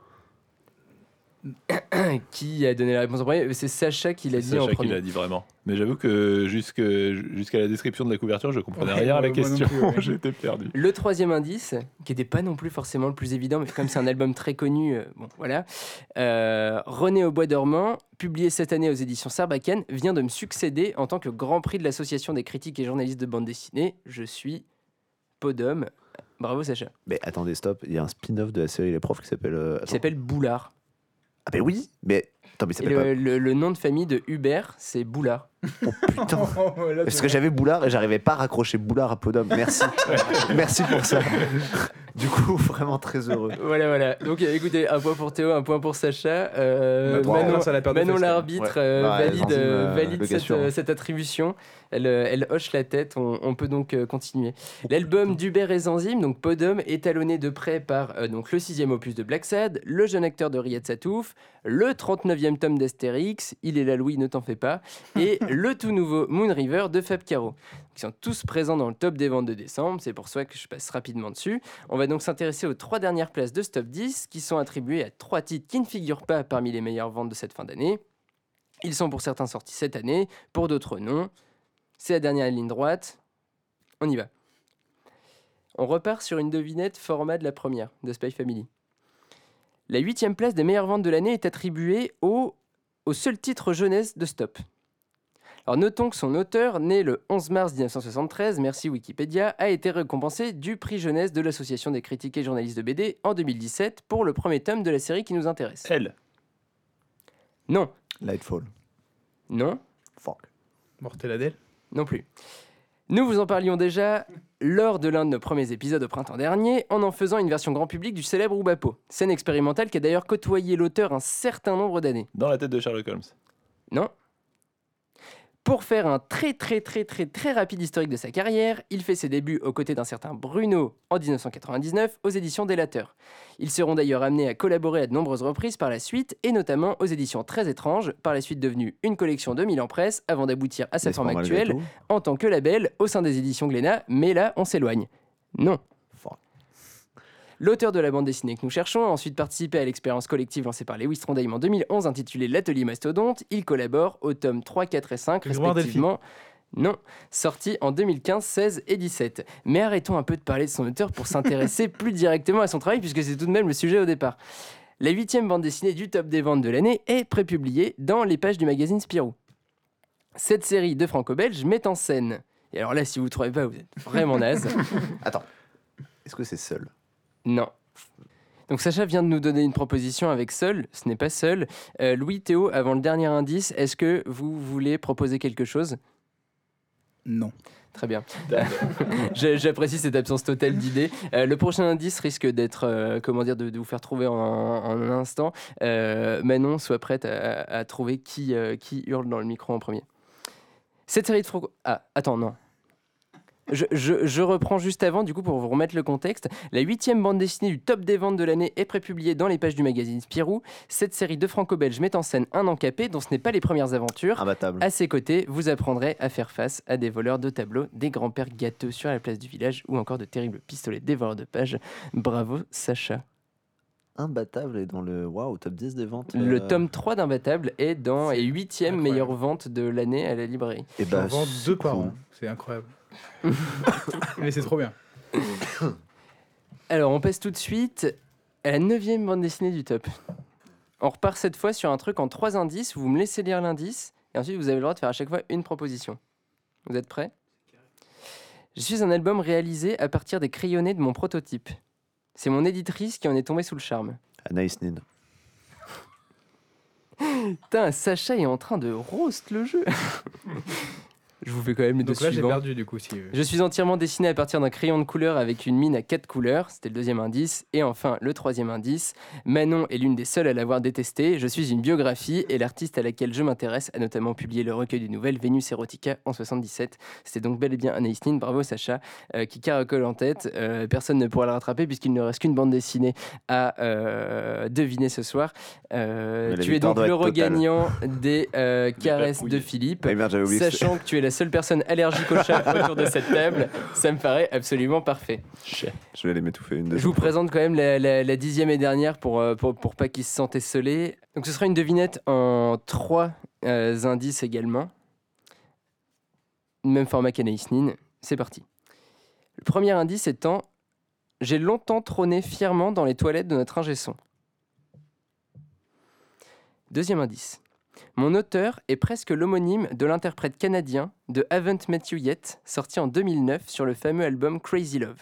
qui a donné la réponse en premier C'est Sacha qui l'a dit C'est en Sacha qui premier. l'a dit vraiment. Mais j'avoue que jusque- jusqu'à la description de la couverture, je comprenais Ouais, rien à la question. ouais. J'étais perdu. Le troisième indice, qui n'était pas non plus forcément le plus évident, mais comme c'est un album très connu, euh, bon voilà. Euh, René au bois dormant, publié cette année aux éditions Sarbacane, vient de me succéder en tant que Grand Prix de l'Association des critiques et journalistes de bande dessinée. Je suis Podum. Bravo Sacha. Mais attendez, stop. Il y a un spin-off de la série Les Profs qui s'appelle. euh, Qui s'appelle Boulard. Ah, ben oui Mais. Attends, mais ça Et s'appelle le, le- le nom de famille de Hubert, c'est Boulard. Oh putain Là, Parce que j'avais Boulard et j'arrivais pas à raccrocher Boulard à Podum. Merci. Merci pour ça. Du coup, vraiment très heureux. Voilà, voilà. Donc euh, écoutez, un point pour Théo, un point pour Sacha. Euh, Bah, Manon, à la de Manon l'arbitre Ouais. euh, Ouais, valide, euh, euh, valide le cette, euh, attribution. Elle, euh, elle hoche la tête, on, on peut donc euh, continuer. L'album d'Hubert et Zanzim, donc Podum, est talonné de près par euh, donc, le sixième opus de Black Sad, le jeune acteur de Riyad Satouf, le 39e tome d'Astérix, Il est là Louis, ne t'en fais pas, et le tout nouveau Moon River de Fab Caro. Ils sont tous présents dans le top des ventes de décembre, c'est pour ça que je passe rapidement dessus. On va donc s'intéresser aux trois dernières places de ce top 10 qui sont attribuées à trois titres qui ne figurent pas parmi les meilleures ventes de cette fin d'année. Ils sont pour certains sortis cette année, pour d'autres non. C'est la dernière ligne droite. On y va. On repart sur une devinette format de la première, de Spy Family. La huitième place des meilleures ventes de l'année est attribuée au, au seul titre jeunesse de Stop. Alors notons que son auteur, né le 11 mars 1973, merci Wikipédia, a été récompensé du prix jeunesse de l'Association des critiques et journalistes de BD en 2017 pour le premier tome de la série qui nous intéresse. Elle. Non, Lightfall. non, Fuck. Mortel Adèle. non plus. Nous vous en parlions déjà lors de l'un de nos premiers épisodes au printemps dernier, en en faisant une version grand public du célèbre Oubapo, scène expérimentale qui a d'ailleurs côtoyé l'auteur un certain nombre d'années. Dans la tête de Sherlock Holmes. Non. Pour faire un très très très très très rapide historique de sa carrière, il fait ses débuts aux côtés d'un certain Bruno en 1999 aux éditions Délateur. Ils seront d'ailleurs amenés à collaborer à de nombreuses reprises par la suite, et notamment aux éditions Très étranges, par la suite devenue une collection de 1000 en presse, avant d'aboutir à sa forme actuelle en tant que label au sein des éditions Glénat, mais là on s'éloigne. Non. L'auteur de la bande dessinée que nous cherchons a ensuite participé à l'expérience collective lancée par Lewis Trondheim en 2011 intitulée L'Atelier Mastodonte. Il collabore aux tomes 3, 4 et 5 Le Grimoire respectivement. Non, sorti en 2015, 16 et 17. Mais arrêtons un peu de parler de son auteur pour s'intéresser plus directement à son travail puisque c'est tout de même le sujet au départ. La huitième bande dessinée du top des ventes de l'année est prépubliée dans les pages du magazine Spirou. Cette série de franco-belge met en scène, et alors là si vous ne trouvez pas, vous êtes vraiment naze, Attends, est-ce que c'est seul? Non. Donc Sacha vient de nous donner une proposition avec Seul, ce n'est pas Seul. Euh, Louis, Théo, avant le dernier indice, est-ce que vous voulez proposer quelque chose? Non. Très bien. J'ai- J'apprécie cette absence totale d'idées. Euh, le prochain indice risque d'être, euh, comment dire, de, de vous faire trouver en, en un instant. Euh, Manon, sois prête à, à trouver qui, euh, qui hurle dans le micro en premier. Cette série de franco... Ah, attends, non. Je, je- je reprends juste avant, du coup, pour vous remettre le contexte. La huitième bande dessinée du top des ventes de l'année est prépubliée dans les pages du magazine Spirou. Cette série de franco-belge met en scène un encapé dont ce n'est pas les premières aventures. Imbattable. À ses côtés, vous apprendrez à faire face à des voleurs de tableaux, des grands-pères gâteux sur la place du village ou encore de terribles pistolets dévoreurs de pages. Bravo Sacha. Imbattable et dans le waouh top 10 des ventes. Le euh, tome 3 d'Imbattable est dans C'est et huitième incroyable. meilleure vente de l'année à la librairie. Et J'en bah, vends c'est deux par an. C'est incroyable. Mais c'est trop bien. Alors on passe tout de suite à la neuvième bande dessinée du top. On repart cette fois sur un truc en trois indices. Vous me laissez lire l'indice et ensuite vous avez le droit de faire à chaque fois une proposition. Vous êtes prêts? Je suis un album réalisé à partir des crayonnés de mon prototype. C'est mon éditrice qui en est tombée sous le charme. Anaïs Nin. Putain, Sacha est en train de roast le jeu. Je vous fais quand même les deux Donc là, j'ai suivants. perdu du coup. Si... Je suis entièrement dessiné à partir d'un crayon de couleur avec une mine à quatre couleurs, c'était le deuxième indice. Et enfin, le troisième indice, Manon est l'une des seules à l'avoir détesté. Je suis une biographie et l'artiste à laquelle je m'intéresse a notamment publié le recueil de nouvelles Vénus Erotica en 77. C'était donc bel et bien Anaïs Nin, bravo Sacha, euh, qui caracole en tête. Euh, personne ne pourra le rattraper puisqu'il ne reste qu'une bande dessinée à euh, deviner ce soir. Euh, tu es donc le totale. regagnant des euh, caresses de. Philippe. Eh bien, j'avais oublié que c'est- Sachant que tu es la seule personne allergique au chat autour de cette table, ça me paraît absolument parfait. Je vais aller m'étouffer une Je vous présente quand même la, la- la dixième et dernière pour, euh, pour, pour pas qu'ils se sentent esselés. Donc ce sera une devinette en trois euh, indices également. Même format qu'Anaïs Nin. C'est parti. Le premier indice étant J'ai longtemps trôné fièrement dans les toilettes de notre ingé son. Deuxième indice. Mon auteur est presque l'homonyme de l'interprète canadien de Haven't Met You Yet, sorti en 2009 sur le fameux album Crazy Love.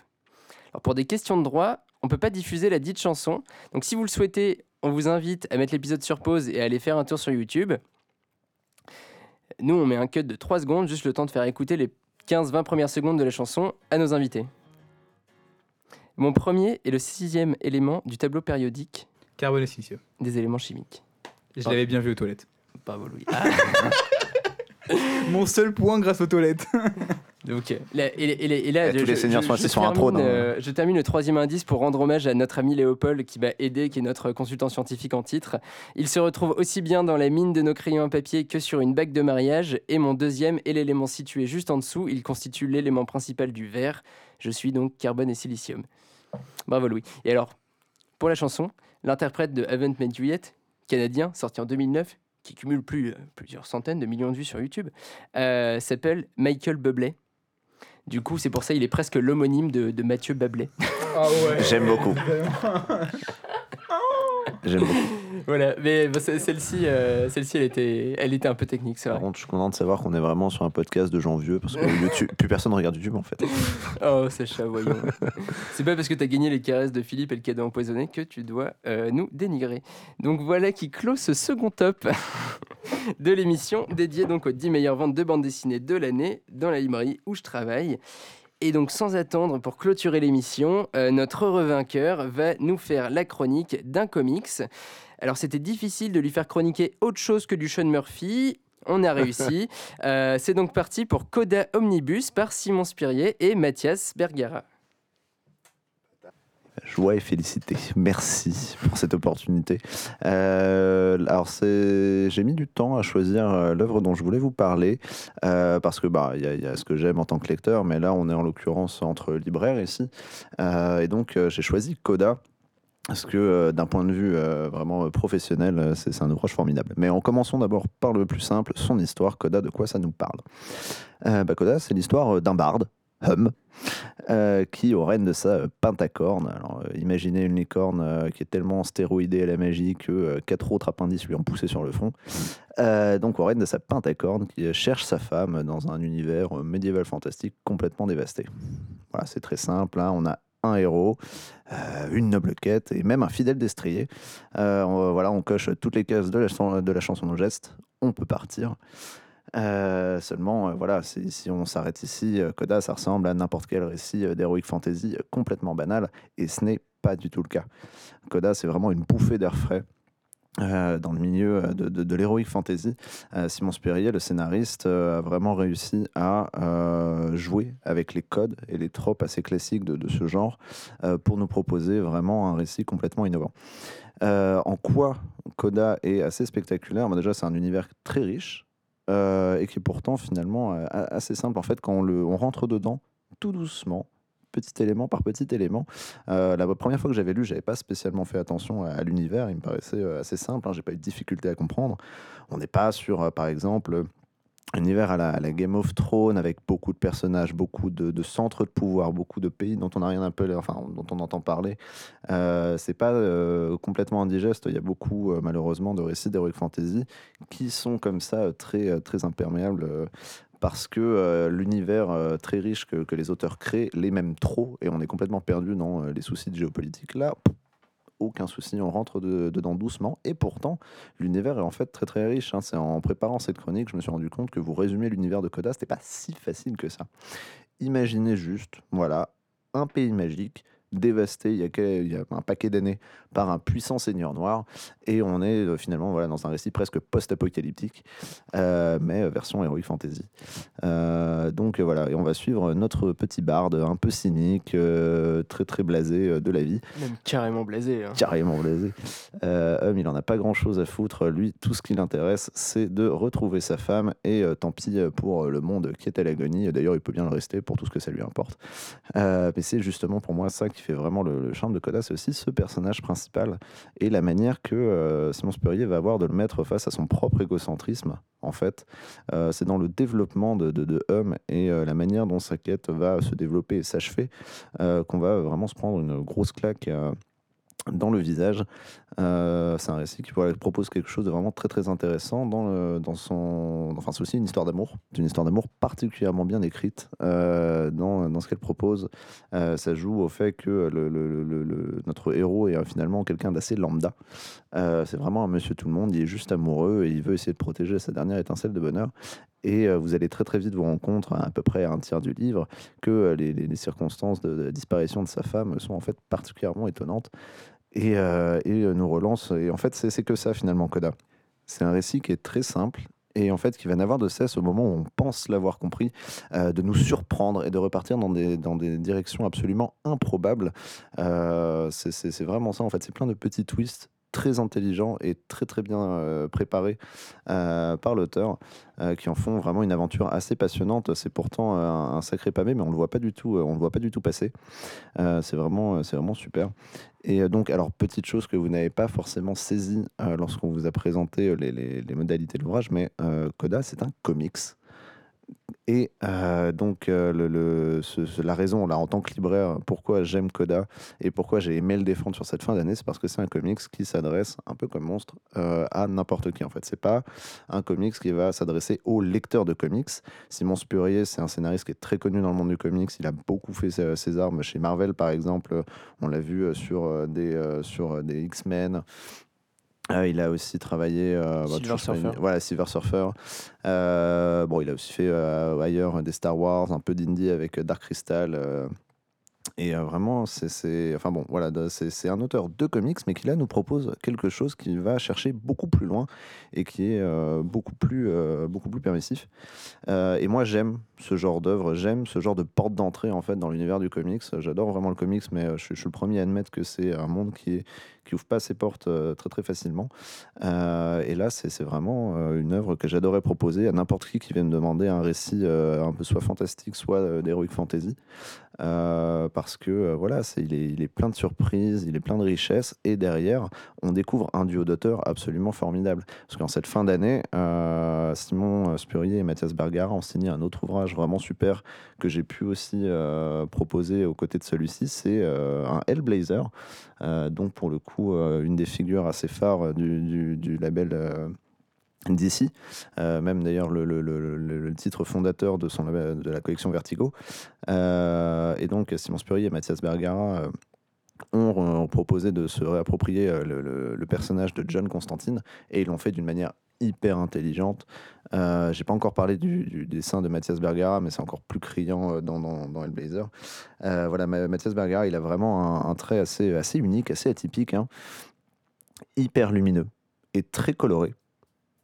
Alors pour des questions de droit, on ne peut pas diffuser la dite chanson. Donc si vous le souhaitez, on vous invite à mettre l'épisode sur pause et à aller faire un tour sur YouTube. Nous, on met un cut de 3 secondes, juste le temps de faire écouter les 15-20 premières secondes de la chanson à nos invités. Mon premier est le sixième élément du tableau périodique Carbone et silicium. des éléments chimiques. Je l'avais bien vu aux toilettes. Bravo Louis. Mon seul point grâce aux toilettes. Donc, là, et, et- et là, Eh, tous les seigneurs sont assis sur un trône, hein. euh, je termine le troisième indice pour rendre hommage à notre ami Léopold qui m'a aidé, qui est notre consultant scientifique en titre. Il se retrouve aussi bien dans la mine de nos crayons à papier que sur une bague de mariage. Et mon deuxième est l'élément situé juste en dessous. Il constitue l'élément principal du verre. Je suis donc carbone et silicium. Bravo Louis. Et alors, pour la chanson, l'interprète de Haven't Met You Yet, canadien, sorti en 2009, qui cumule plus, euh, plusieurs centaines de millions de vues sur YouTube, euh, s'appelle Michael Bublé. Du coup, c'est pour ça il est presque l'homonyme de, de Mathieu Bablet. Ah ouais. J'aime beaucoup. J'aime beaucoup. voilà, mais bah, ce- celle-ci, euh, celle-ci, elle était, elle était un peu technique, c'est Par vrai. contre, je suis content de savoir qu'on est vraiment sur un podcast de gens vieux parce que YouTube, plus personne ne regarde YouTube en fait. Oh, Sacha, voyons. c'est pas parce que t'as gagné les caresses de Philippe et le cadeau empoisonné que tu dois euh, nous dénigrer. Donc voilà qui clôt ce second top de l'émission, dédié donc aux 10 meilleures ventes de bandes dessinées de l'année dans la librairie où je travaille. Et donc, sans attendre, pour clôturer l'émission, euh, notre heureux vainqueur va nous faire la chronique d'un comics. Alors, c'était difficile de lui faire chroniquer autre chose que du Sean Murphy. On a réussi. Euh, C'est donc parti pour Coda Omnibus par Simon Spirier et Mathias Bergara. Joie et félicité. Merci pour cette opportunité. Euh, alors, c'est- j'ai mis du temps à choisir euh, l'œuvre dont je voulais vous parler euh, parce que bah, il y, a- il y a ce que j'aime en tant que lecteur, mais là, on est en l'occurrence entre libraires ici, Euh, et donc euh, j'ai choisi Coda. Parce que euh, d'un point de vue euh, vraiment euh, professionnel, euh, c'est un ouvrage formidable. Mais en commençons d'abord par le plus simple, son histoire. Coda, de quoi ça nous parle? Bah, Coda, c'est l'histoire d'un barde, Hum, qui, au règne de sa pentacorne, alors imaginez une licorne qui est tellement stéroïdée à la magie que quatre autres appendices lui ont poussé sur le front. Euh, donc, au règne de sa pentacorne, qui cherche sa femme dans un univers médiéval fantastique complètement dévasté. Voilà, c'est très simple. hein, on a un héros, euh, une noble quête et même un fidèle destrier. Euh, voilà, on coche toutes les cases de la, chan- de la chanson au geste. On peut partir. Euh, seulement, voilà, si, si on s'arrête ici, Coda, ça ressemble à n'importe quel récit d'heroic fantasy complètement banal, et ce n'est pas du tout le cas. Coda, c'est vraiment une bouffée d'air frais. Euh, dans le milieu euh, de, de, de l'heroic fantasy, Euh, Simon Spurrier, le scénariste, a vraiment réussi à jouer avec les codes et les tropes assez classiques de, ce genre pour nous proposer vraiment un récit complètement innovant. En quoi Coda est assez spectaculaire? Bah, Déjà, c'est un univers très riche et qui est pourtant finalement assez simple. En fait, quand on rentre dedans tout doucement, petit élément par petit élément. Euh, la première fois que j'avais lu, j'avais pas spécialement fait attention à, l'univers. Il me paraissait euh, assez simple. Hein, J'ai pas eu de difficulté à comprendre. On n'est pas sur, euh, par exemple, un univers à la, Game of Thrones avec beaucoup de personnages, beaucoup de, centres de pouvoir, beaucoup de pays dont on n'a rien appelé, enfin dont on entend parler. Euh, c'est pas complètement indigeste. Il y a beaucoup, malheureusement, de récits d'heroic fantasy qui sont comme ça très, très imperméables. Parce que euh, l'univers euh, très riche que, les auteurs créent les même trop et on est complètement perdu dans euh, les soucis de géopolitique. Là, aucun souci, on rentre de- dedans doucement. Et pourtant, l'univers est en fait très très riche. hein. C'est en préparant cette chronique, je me suis rendu compte que vous résumer l'univers de Coda, c'était pas si facile que ça. Imaginez juste, voilà, un pays magique dévasté il y a, quel- il y a un paquet d'années par un puissant seigneur noir et on est euh, finalement voilà, dans un récit presque post-apocalyptique euh, mais euh, version heroic fantasy Euh, donc voilà et on va suivre notre petit barde un peu cynique très très blasé de la vie Même carrément blasé. hein. carrément blasé. Hum, il en a pas grand chose à foutre. Lui, tout ce qui l'intéresse, c'est de retrouver sa femme. Et tant pis pour le monde qui est à l'agonie. D'ailleurs, il peut bien le rester pour tout ce que ça lui importe. Mais c'est justement pour moi ça qui fait vraiment le, charme de Coda. C'est aussi ce personnage principal et la manière que euh, Simon Spurrier va avoir de le mettre face à son propre égocentrisme. En fait, Euh, c'est dans le développement de, de, Hum et euh, la manière dont sa quête va se développer et s'achever qu'on va vraiment se prendre une grosse claque. dans le visage. Euh, c'est un récit qui propose quelque chose de vraiment très très intéressant dans, dans son... Enfin, c'est aussi une histoire d'amour. C'est une histoire d'amour particulièrement bien écrite euh, dans, dans ce qu'elle propose. Euh, ça joue au fait que notre héros est finalement quelqu'un d'assez lambda. C'est vraiment un monsieur tout le monde. Il est juste amoureux et il veut essayer de protéger sa dernière étincelle de bonheur. Et vous allez très très vite vous rendre compte, à peu près à un tiers du livre, que les, circonstances de, de disparition de sa femme sont en fait particulièrement étonnantes et, euh, euh, nous relance. Et en fait, c'est que ça finalement, Coda. C'est un récit qui est très simple et en fait qui va n'avoir de cesse au moment où on pense l'avoir compris, euh, de nous surprendre et de repartir dans des, dans des directions absolument improbables. C'est vraiment ça en fait, c'est plein de petits twists très intelligents et très très bien euh, préparés euh, par l'auteur euh, qui en font vraiment une aventure assez passionnante. C'est pourtant un, sacré pavé, mais on le voit pas du tout, on le voit pas du tout passer. C'est vraiment, c'est vraiment super. Et donc, alors, petite chose que vous n'avez pas forcément saisi euh, lorsqu'on vous a présenté les, les- modalités de l'ouvrage, mais Coda, c'est un comics. Et euh, donc, euh, la raison, là, en tant que libraire, pourquoi j'aime Coda et pourquoi j'ai aimé le défendre sur cette fin d'année, c'est parce que c'est un comics qui s'adresse, un peu comme Monstre, euh, à n'importe qui, en fait. C'est pas un comics qui va s'adresser aux lecteurs de comics. Simon Spurrier, c'est un scénariste qui est très connu dans le monde du comics. Il a beaucoup fait ses, armes chez Marvel, par exemple. On l'a vu sur des, sur des X-Men. Euh, il a aussi travaillé. euh, bah, Silver Surfer. une- Voilà, Silver Surfer. Euh, bon, il a aussi fait euh, ailleurs des Star Wars, un peu d'indie avec Dark Crystal. euh, Et euh, vraiment, c'est- enfin bon, voilà, c'est un auteur de comics, mais qui là nous propose quelque chose qui va chercher beaucoup plus loin et qui est euh, beaucoup plus euh, beaucoup plus permissif. Euh, et moi, j'aime ce genre d'œuvre, j'aime ce genre de porte d'entrée en fait dans l'univers du comics. J'adore vraiment le comics, mais euh, je, suis- je suis le premier à admettre que c'est un monde qui est qui ouvre pas ses portes euh, très très facilement. Euh, et là, c'est vraiment euh, une œuvre que j'adorais proposer à n'importe qui qui vient me demander un récit un peu soit fantastique, soit d'heroic fantasy. Parce que voilà, est, il est plein de surprises, il est plein de richesses, et derrière, on découvre un duo d'auteurs absolument formidable. Parce qu'en cette fin d'année, Simon Spurrier et Mathias Bergara ont signé un autre ouvrage vraiment super que j'ai pu aussi proposer aux côtés de celui-ci, c'est un Hellblazer, donc pour le coup, euh, une des figures assez phares du, du- label. euh, d'ici, Euh, même d'ailleurs le, titre fondateur de, son, de la collection Vertigo. Euh, et donc Simon Spurrier et Mathias Bergara euh, ont, ont proposé de se réapproprier euh, le personnage de John Constantine et ils l'ont fait d'une manière hyper intelligente. Euh, J'ai pas encore parlé du, dessin de Mathias Bergara, mais c'est encore plus criant euh, dans, dans, dans Hellblazer. Euh, voilà, Ma- Mathias Bergara, il a vraiment un, trait assez, unique, assez atypique, hein. hyper lumineux et très coloré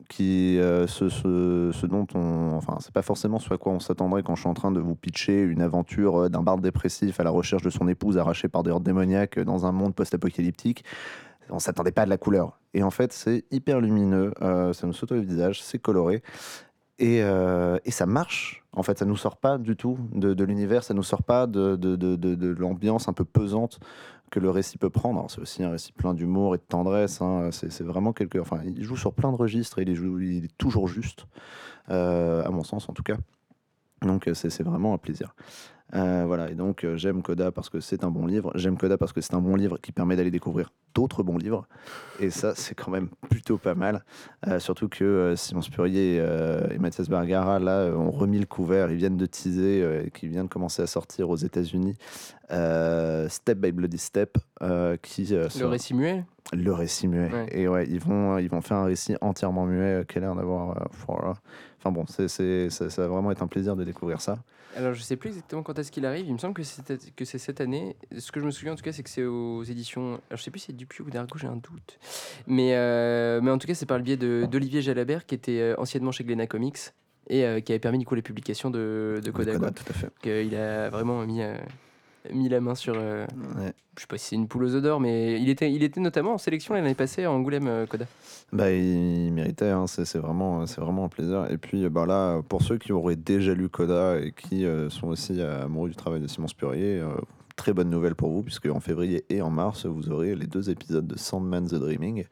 qui euh, ce, dont on enfin c'est pas forcément ce à quoi on s'attendrait quand je suis en train de vous pitcher une aventure d'un barde dépressif à la recherche de son épouse arrachée par des hordes démoniaques dans un monde post-apocalyptique on s'attendait pas à de la couleur et en fait c'est hyper lumineux euh, ça nous saute au visage c'est coloré et, euh, et ça marche en fait ça nous sort pas du tout de, l'univers ça nous sort pas de, de, de, l'ambiance un peu pesante que le récit peut prendre. C'est aussi un récit plein d'humour et de tendresse. hein. C'est vraiment quelque. Enfin, il joue sur plein de registres il, il est toujours juste, euh, à mon sens en tout cas. Donc c'est vraiment un plaisir. Euh, voilà, et donc euh, j'aime Coda parce que c'est un bon livre. J'aime Coda parce que c'est un bon livre qui permet d'aller découvrir d'autres bons livres. Et ça, c'est quand même plutôt pas mal. Euh, surtout que Simon Spurrier et Mathias Bergara, là, ont remis le couvert. Ils viennent de teaser, qui vient de commencer à sortir aux États-Unis, Step by Bloody Step, qui Le sera- récit muet? Le récit muet. Ouais. Et ouais, ils vont, ils vont faire un récit entièrement muet, a l'air d'avoir. Enfin bon, c'est, ça va vraiment être un plaisir de découvrir ça. Alors, je sais plus exactement quand est-ce qu'il arrive. Il me semble que c'est que c'est cette année. Ce que je me souviens en tout cas, c'est que c'est aux éditions. Alors, je sais plus si c'est Dupuis ou d'Argo, j'ai un doute. Mais, euh, mais en tout cas, c'est par le biais de- d'Olivier Jalabert, qui était euh, anciennement chez Glénat Comics et euh, qui avait permis du coup les publications de, de. Coda, quoi. tout à fait. Donc, euh, il a vraiment mis, mis la main sur. euh, Ouais. je sais pas si c'est une poule aux d'or, mais il était, il était notamment en sélection l'année passée à Angoulême, euh, Coda. Bah, il méritait, hein, c'est, vraiment, un plaisir. Et puis bah, là, pour ceux qui auraient déjà lu Coda et qui euh, sont aussi amoureux du travail de Simon Spurrier, euh, très bonne nouvelle pour vous, puisque en février et en mars, vous aurez les deux épisodes de Sandman The Dreaming.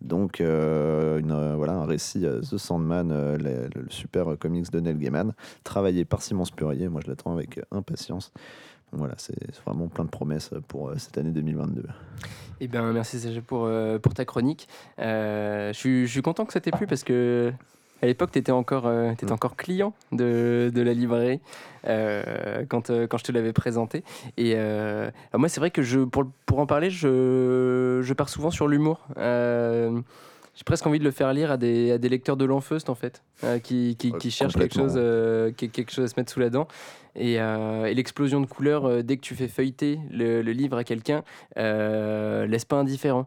Donc, euh, une, euh, voilà, un récit euh, The Sandman, le, le super comics de Neil Gaiman, travaillé par Simon Spurrier. Moi, je l'attends avec impatience. Voilà, c'est vraiment plein de promesses pour euh, cette année 2022. Eh bien, merci Sacha pour, euh, pour ta chronique. Euh, je, suis, je suis content que ça t'ait plu parce que à l'époque, tu étais, encore, euh, Mm. encore client de, de la librairie euh, quand, euh, quand je te l'avais présenté. Et moi, c'est vrai que je, pour, pour en parler, je, je pars souvent sur l'humour. J'ai presque envie de le faire lire à des, à des lecteurs de l'enfeust, en fait, euh, qui, qui, qui cherchent quelque chose, euh, quelque chose à se mettre sous la dent. Et, euh, et l'explosion de couleurs, dès que tu fais feuilleter le, le livre à quelqu'un, laisse pas indifférent.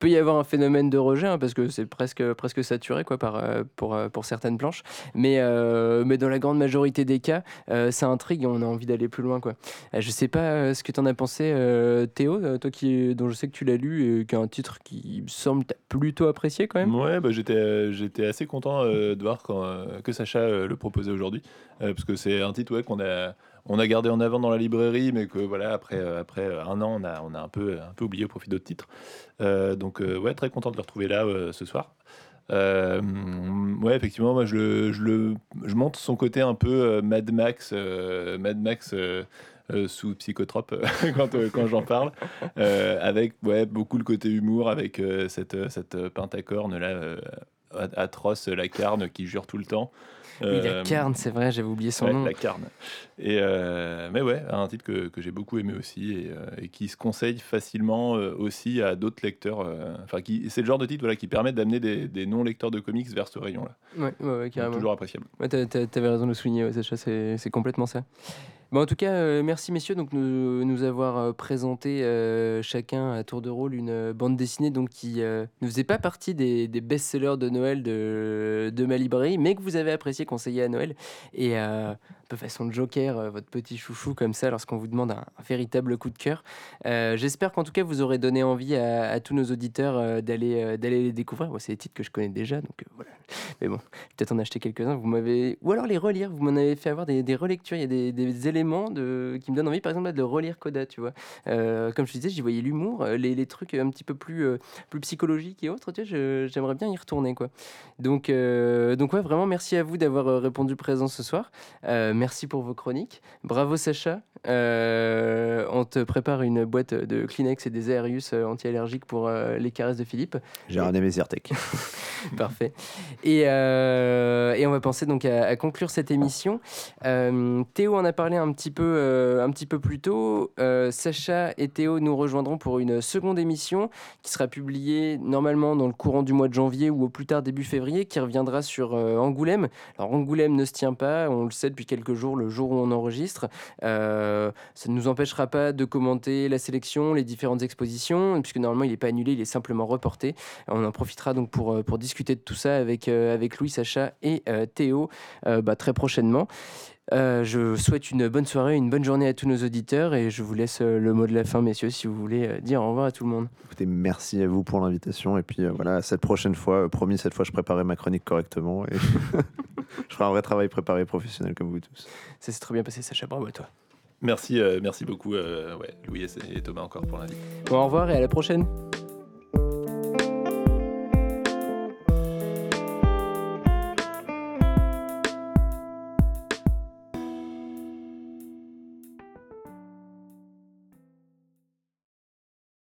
Peut y avoir un phénomène de rejet, hein, parce que c'est presque, presque saturé quoi, par, euh, pour, euh, pour certaines planches. Mais, euh, mais dans la grande majorité des cas, ça intrigue et on a envie d'aller plus loin. Quoi. Je sais pas ce que tu en as pensé, Théo, toi qui, dont je sais que tu l'as lu et qui a un titre qui semble plutôt apprécié quand même. Ouais, bah, j'étais, j'étais assez content de voir que Sacha le proposait aujourd'hui, parce que c'est un titre qu'on a, on a gardé en avant dans la librairie, mais que voilà, après, euh, après euh, un an, on a, on a un, peu, un peu oublié au profit d'autres titres. Euh, donc, ouais, très content de le retrouver là ce soir. Euh, ouais, effectivement, moi je, le, je, son côté un peu Mad Max, Mad Max sous psychotrope quand, quand j'en parle, avec ouais, beaucoup le côté humour, avec cette, cette pentacorne là atroce, la carne qui jure tout le temps. Oui, la Euh, carne, c'est vrai, j'avais oublié son Ouais, nom. la carne. Et euh, mais ouais, un titre que, que j'ai beaucoup aimé aussi et, euh, et qui se conseille facilement aussi à d'autres lecteurs. Enfin, qui c'est le genre de titre voilà, qui permet d'amener des, des non-lecteurs de comics vers ce rayon-là. Ouais, ouais, ouais, Donc. Toujours appréciable. Ouais, t'a- t'a- T'avais raison de le souligner, Sacha, c'est c'est complètement ça. Bon, en tout cas, euh, merci messieurs donc nous, nous avoir euh, présenté euh, chacun à tour de rôle une bande dessinée donc qui ne faisait pas partie des, best-sellers de Noël de, de ma librairie, mais que vous avez apprécié conseiller à Noël. Et peu façon Joker, euh, votre petit chouchou comme ça lorsqu'on vous demande un, véritable coup de cœur. Euh, J'espère qu'en tout cas vous aurez donné envie à, tous nos auditeurs euh, d'aller d'aller les découvrir. C'est des titres que je connais déjà, donc voilà. Mais bon, peut-être en acheter quelques-uns. Vous m'avez ou alors les relire. Vous m'en avez fait avoir des, relectures. Il y a des, éléments de... qui me donnent envie, par exemple, de relire Coda, tu vois. Comme je disais, j'y voyais l'humour, les, trucs un petit peu plus, plus psychologiques et autres. Tu je- j'aimerais bien y retourner, quoi. Donc, donc ouais, vraiment merci à vous d'avoir répondu présent ce soir. Merci pour vos chroniques. Bravo Sacha. Euh, on te prépare une boîte de Kleenex et des Aerius euh, anti-allergiques pour euh, les caresses de Philippe. J'ai ramené mes Zyrtec. Parfait. Et, euh, et on va penser donc à, à conclure cette émission. Théo en a parlé un petit peu, un petit peu plus tôt. Sacha et Théo nous rejoindront pour une seconde émission qui sera publiée normalement dans le courant du mois de janvier ou au plus tard début février, qui reviendra sur Angoulême. Alors Angoulême ne se tient pas, on le sait depuis quelques le jour où on enregistre. Euh, ça ne nous empêchera pas de commenter la sélection, les différentes expositions, puisque normalement il n'est pas annulé, il est simplement reporté. On en profitera donc pour, euh, discuter de tout ça avec, euh, Louis, Sacha et Théo bah, très prochainement. Euh, je souhaite une bonne soirée, une bonne journée à tous nos auditeurs et je vous laisse euh, le mot de la fin, messieurs, si vous voulez euh, dire au revoir à tout le monde. Écoutez, merci à vous pour l'invitation. Et puis euh, voilà, cette prochaine fois, euh, promis, cette fois, je préparerai ma chronique correctement. Et je ferai un vrai travail préparé professionnel comme vous tous. Ça s'est très bien passé, Sacha, bravo à toi. Merci, euh, merci beaucoup, euh, ouais, Louis et, et Thomas encore pour l'invite. Bon, au revoir et à la prochaine.